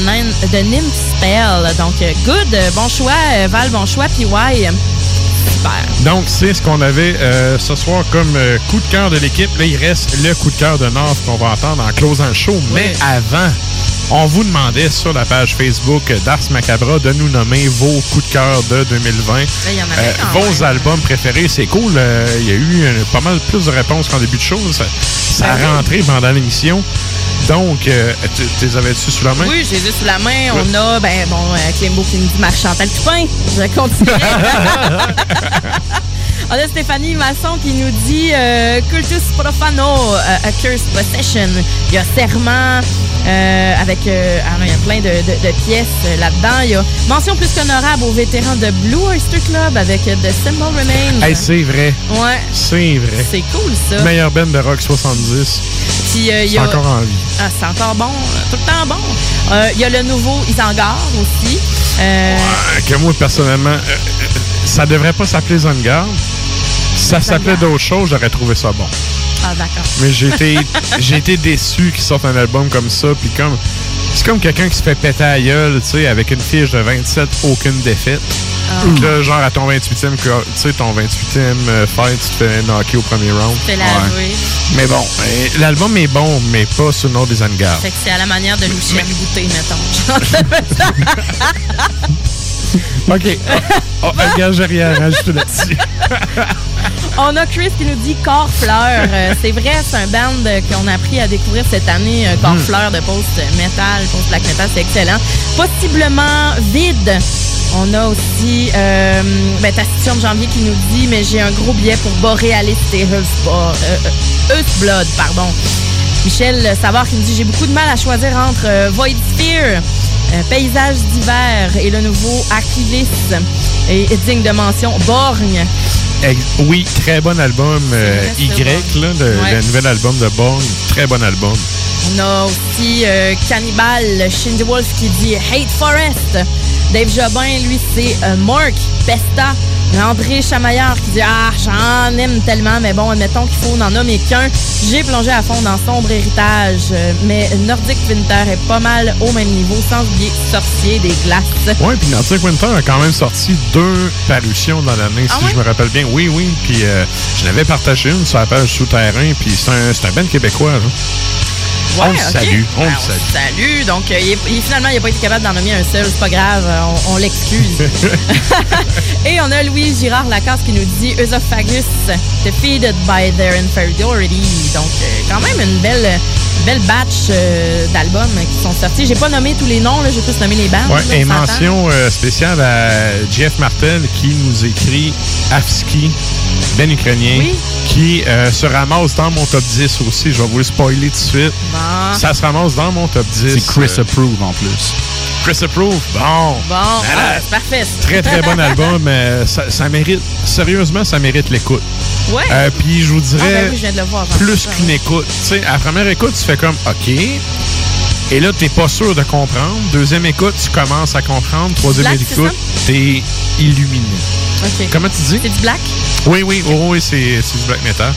the Nymph Spell. Donc, euh, good, euh, bon choix, Val, bon choix, puis ouais, super. Donc, c'est ce qu'on avait euh, ce soir comme euh, coup de cœur de l'équipe. Là, il reste le coup de cœur de North qu'on va entendre en closant le show. Mais avant, on vous demandait sur la page Facebook d'Ars Macabra de nous nommer vos coups de cœur de 2020. il y en avait quand vos albums préférés. C'est cool. euh, Il y a eu euh, pas mal plus de réponses qu'en début de show. Ça, ça Ben a rentré pendant l'émission. Donc, euh, tu les avais-tu sous la main? Oui, j'ai les sous la main. On a, ben bon, euh, Clembo qui nous dit Marc-Chantal Toupin. Je continue. On a Stéphanie Masson qui nous dit euh, Cultus Profano, euh, A Cursed Possession. Il y a Serment, euh, avec. euh, ah non, il y a plein de, de- de pièces là-dedans. Il y a mention plus qu'honorable aux vétérans de Blue Oyster Club avec The Symbol Remains. Hey, c'est vrai. Ouais. C'est vrai. C'est cool, ça. Meilleure band de rock 70. Puis, euh, il y C'est a- encore en vie. Ah, c'est encore bon. Tout le temps bon. Il y a le nouveau Isengard aussi. Euh, que moi, personnellement, ça devrait pas s'appeler Zangard. Si ça s'appelait d'autres choses, j'aurais trouvé ça bon. Ah, d'accord. Mais j'ai été, j'ai été déçu qu'ils sortent un album comme ça. Puis comme, c'est comme quelqu'un qui se fait péter à gueule, tu sais, avec une fiche de 27, aucune défaite. Ah. Puis Là, genre, à ton 28e, que- tu sais, ton 28e euh, fight, tu te fais knocker au premier round. C'est la jouer. Mais bon, l'album est bon, mais pas sous le nom des Angard. Fait que c'est à la manière de Lucien Boutet, mettons. OK. Oh, regarde, j'ai rien à rajouter là-dessus. On a Chris qui nous dit Corps-Fleur. Euh, c'est vrai, c'est un band euh, qu'on a appris à découvrir cette année. euh, Corps-Fleur de post-metal, post-black metal, c'est excellent. Possiblement vide. On a aussi euh, ben, Taciturne Janvier qui nous dit Mais j'ai un gros billet pour Borealis et Earthblood, euh, Earthblood, pardon. Michel Savard qui nous dit J'ai beaucoup de mal à choisir entre Void Sphere, euh, Paysage d'hiver et le nouveau Achilles. Et, et digne de mention, Borgne. Oui, très bon album euh, Y, là, le, Ouais. le nouvel album de Born. Très bon album. On a aussi euh, Cannibal, Shindy Wolf qui dit Hate Forest. Dave Jobin, lui, c'est Mark Pesta. André Chamaillard qui dit Ah, j'en aime tellement, mais bon, admettons qu'il faut n'en nommer qu'un. J'ai plongé à fond dans Sombre Héritage, euh, mais Nordic Winter est pas mal au même niveau, sans oublier Sorcier des Glaces. Ouais, puis Nordic Winter a quand même sorti deux parutions dans l'année, Ah si je me rappelle bien. Oui, oui. Puis euh, je l'avais partagé une sur la page Souterrain, puis c'est un, un band québécois. Là. On le salue, on Ben, le salue. Salut. Donc, euh, il est- il- finalement, il n'a pas été capable d'en nommer un seul. C'est pas grave. euh, On, on l'excuse. Et on a Louis Girard Lacasse qui nous dit Esophagus defeated by their inferiority. Donc, euh, quand même une belle, belle batch euh, d'albums qui sont sortis. J'ai pas nommé tous les noms, là, j'ai plus nommé les bandes. Ouais, là, et mention euh, spéciale à Jeff Martel qui nous écrit Afski, ben ukrainien, Oui. qui euh, se ramasse dans mon top 10 aussi. Je vais vous le spoiler tout de suite. Bon. Ça se ramasse dans mon top 10. C'est Chris Euh, Approve en plus. Chris Approve, bon. Bon, ah, c'est parfait. Très, très bon album. euh, ça, ça mérite, sérieusement, ça mérite l'écoute. Ouais. Euh, Puis je vous Ah, dirais, ben oui, je viens de le voir. j'en plus qu'une ouais. écoute. Tu sais, à la première écoute, tu fais comme OK. Et là, t'es pas sûr de comprendre. Deuxième écoute, tu commences à comprendre. Troisième Black, écoute, t'es illuminé. Comment tu dis? C'est du black? Oui, oui, oh, oui, c'est du black metal.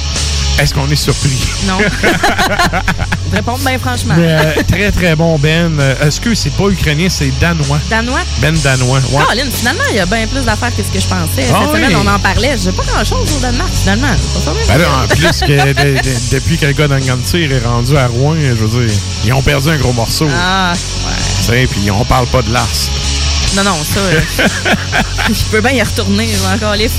Est-ce qu'on est surpris? Non. Réponds bien franchement. Mais, euh, très, très bon, Ben. Euh, Est-ce que c'est pas ukrainien, c'est danois? Danois? Ben danois. Ouais. Colin, finalement, il y a bien plus d'affaires que ce que je pensais. Ah Cette oui. semaine, on en parlait. J'ai pas grand-chose au Danemark, finalement. Pas Ben là, en plus que de- de- depuis que le gars d'Angantyr est rendu à Rouen, je veux dire, ils ont perdu un gros morceau. Ah, Tu sais, puis on parle pas de l'Ars. Non, non, ça. euh, je peux bien y retourner, encore les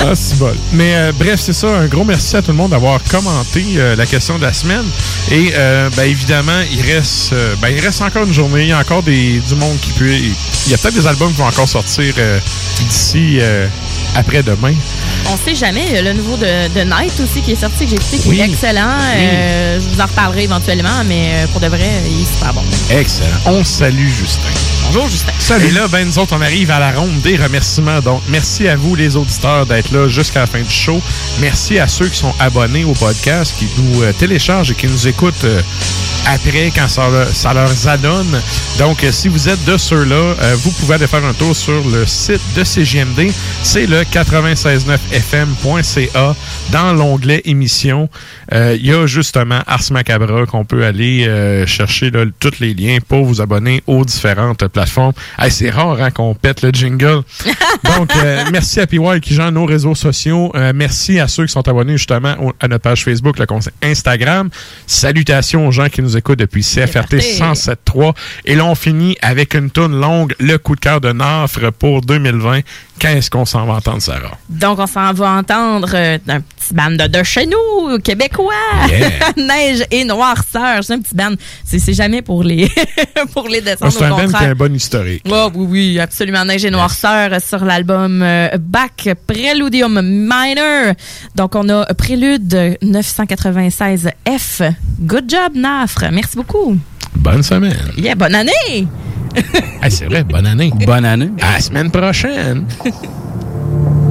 Ah, c'est bol. Mais euh, bref, c'est ça. Un gros merci à tout le monde d'avoir commenté euh, la question de la semaine. Et ben, évidemment, il reste, ben, il reste encore une journée. Il y a encore des, du monde qui peut. Il y a peut-être des albums qui vont encore sortir d'ici après-demain. On sait jamais. Il y a le nouveau de, de Night aussi qui est sorti, que j'ai écouté, qui Oui. est excellent. Euh, je vous en reparlerai éventuellement, mais pour de vrai, il est super bon. Excellent. On salue Justin. Bonjour, Justin. Et là, ben, nous autres, on arrive à la ronde des remerciements. Donc, merci à vous, les auditeurs, d'être là jusqu'à la fin du show. Merci à ceux qui sont abonnés au podcast, qui nous euh, téléchargent et qui nous écoutent euh, après quand ça, leur- ça leur adonne. Donc, euh, si vous êtes de ceux-là, vous pouvez aller faire un tour sur le site de CGMD. C'est le 969fm.ca. Dans l'onglet émissions, euh, il y a justement Ars Macabra qu'on peut aller euh, chercher là, tous les liens pour vous abonner aux différentes plateformes. Hey, c'est rare hein, qu'on pète le jingle. Donc, euh, merci à PY qui gère nos réseaux sociaux. Euh, merci à ceux qui sont abonnés justement au- à notre page Facebook, le compte Instagram. Salutations aux gens qui nous écoutent depuis CFRT 107.3. Et là, on finit avec une tourne longue, le coup de cœur de Nafre pour 2020. Qu'est-ce qu'on s'en va entendre, Sarah? Donc, on s'en va entendre euh, un petit band de, de chez nous, québécois. Yeah. Neige et noirceur. C'est un petit band. C'est jamais pour les, pour les descendre. C'est un band qui a un bon historique. Oh, oui, oui, absolument. Neige et noirceur sur l'album euh, Back Preludium Minor. Donc, on a Prélude 996F. Good job, Nafre. Merci beaucoup. Bonne semaine. Yeah, bonne année! Hey, c'est vrai, bonne année. Bonne année. À la semaine prochaine.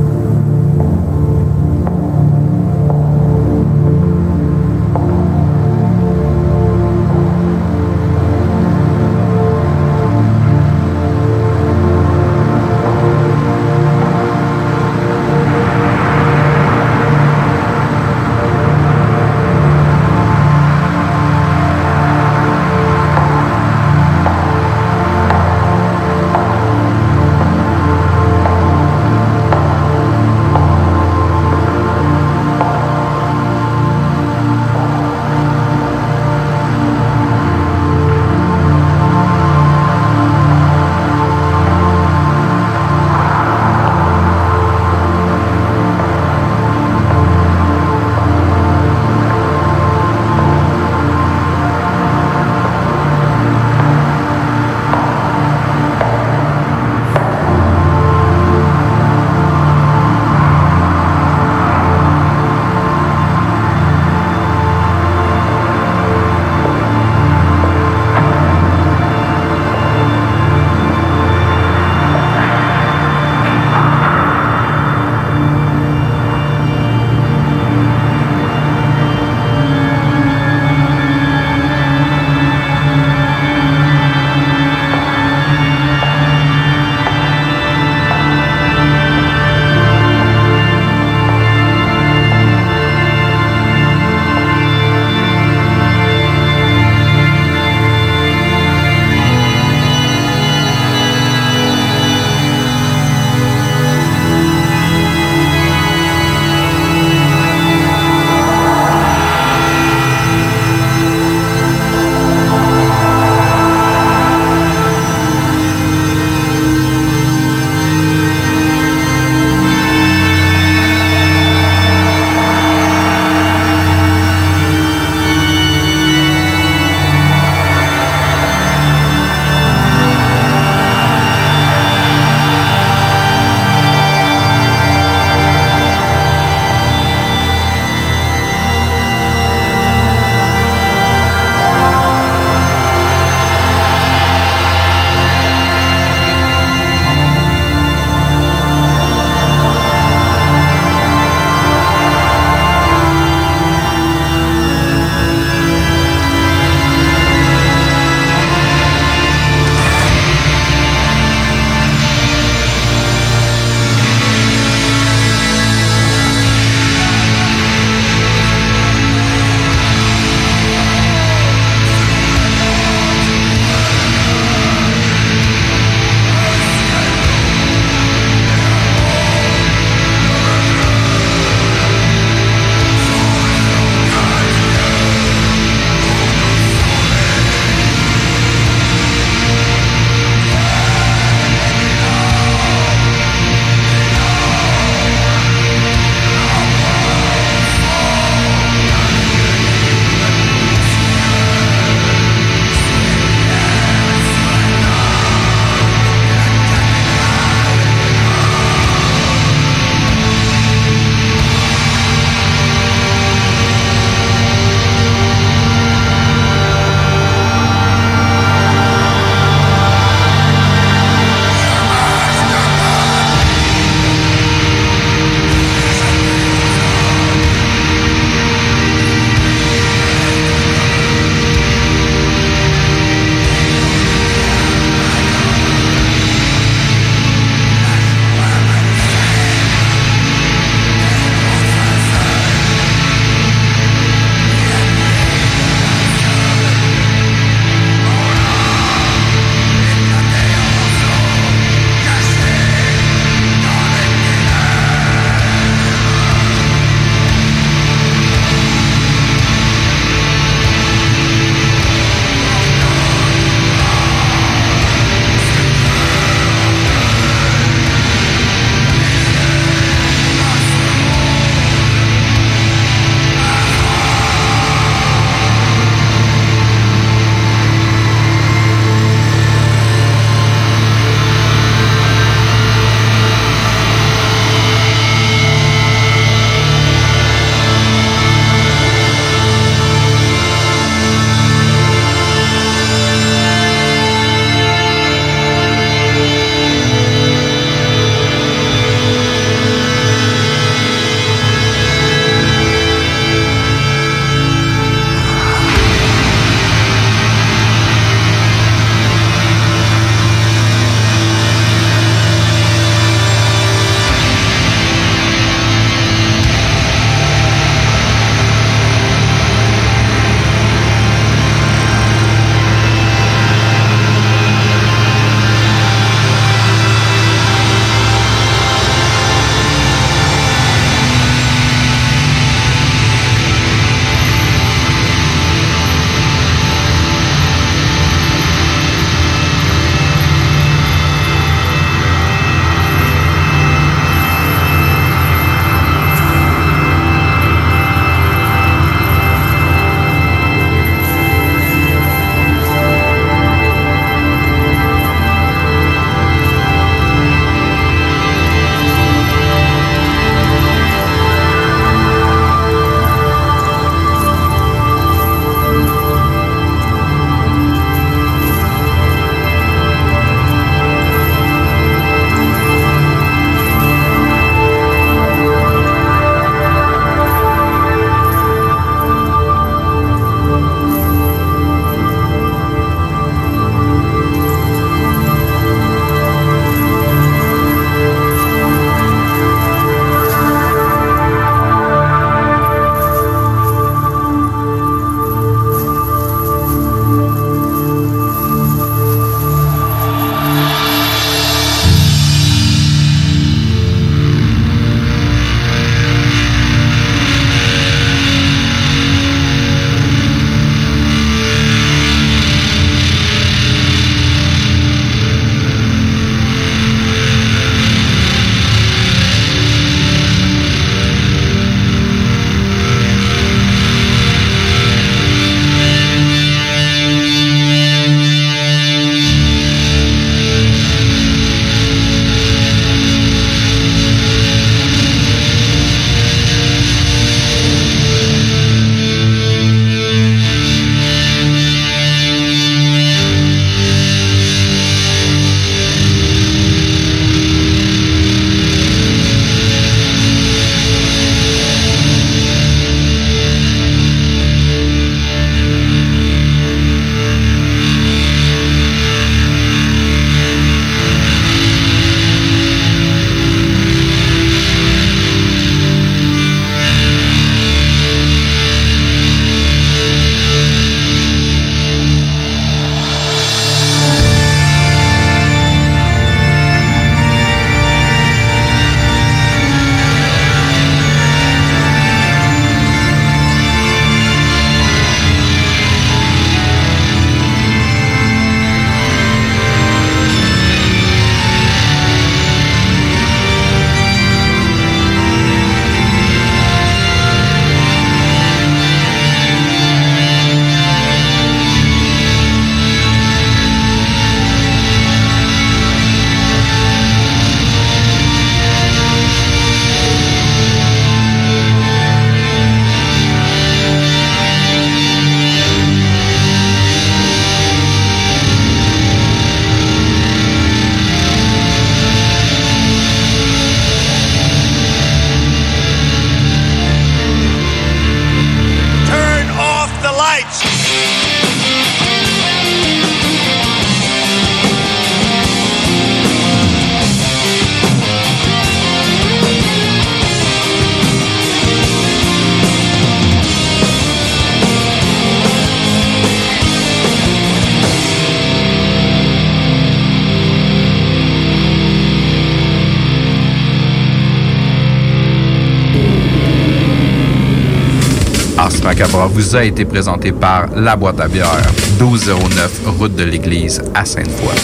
vous a été présenté par La Boîte à bière, 1209 route de l'église à Sainte-Foy.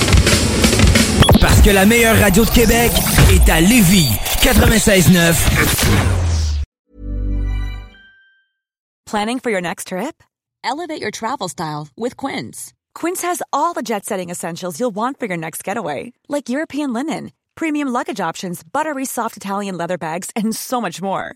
Parce que la meilleure radio de Québec est à Lévis. 96.9. Planning for your next trip? Elevate your travel style with Quince. Quince has all the jet setting essentials you'll want for your next getaway, like European linen, premium luggage options, buttery soft Italian leather bags, and so much more.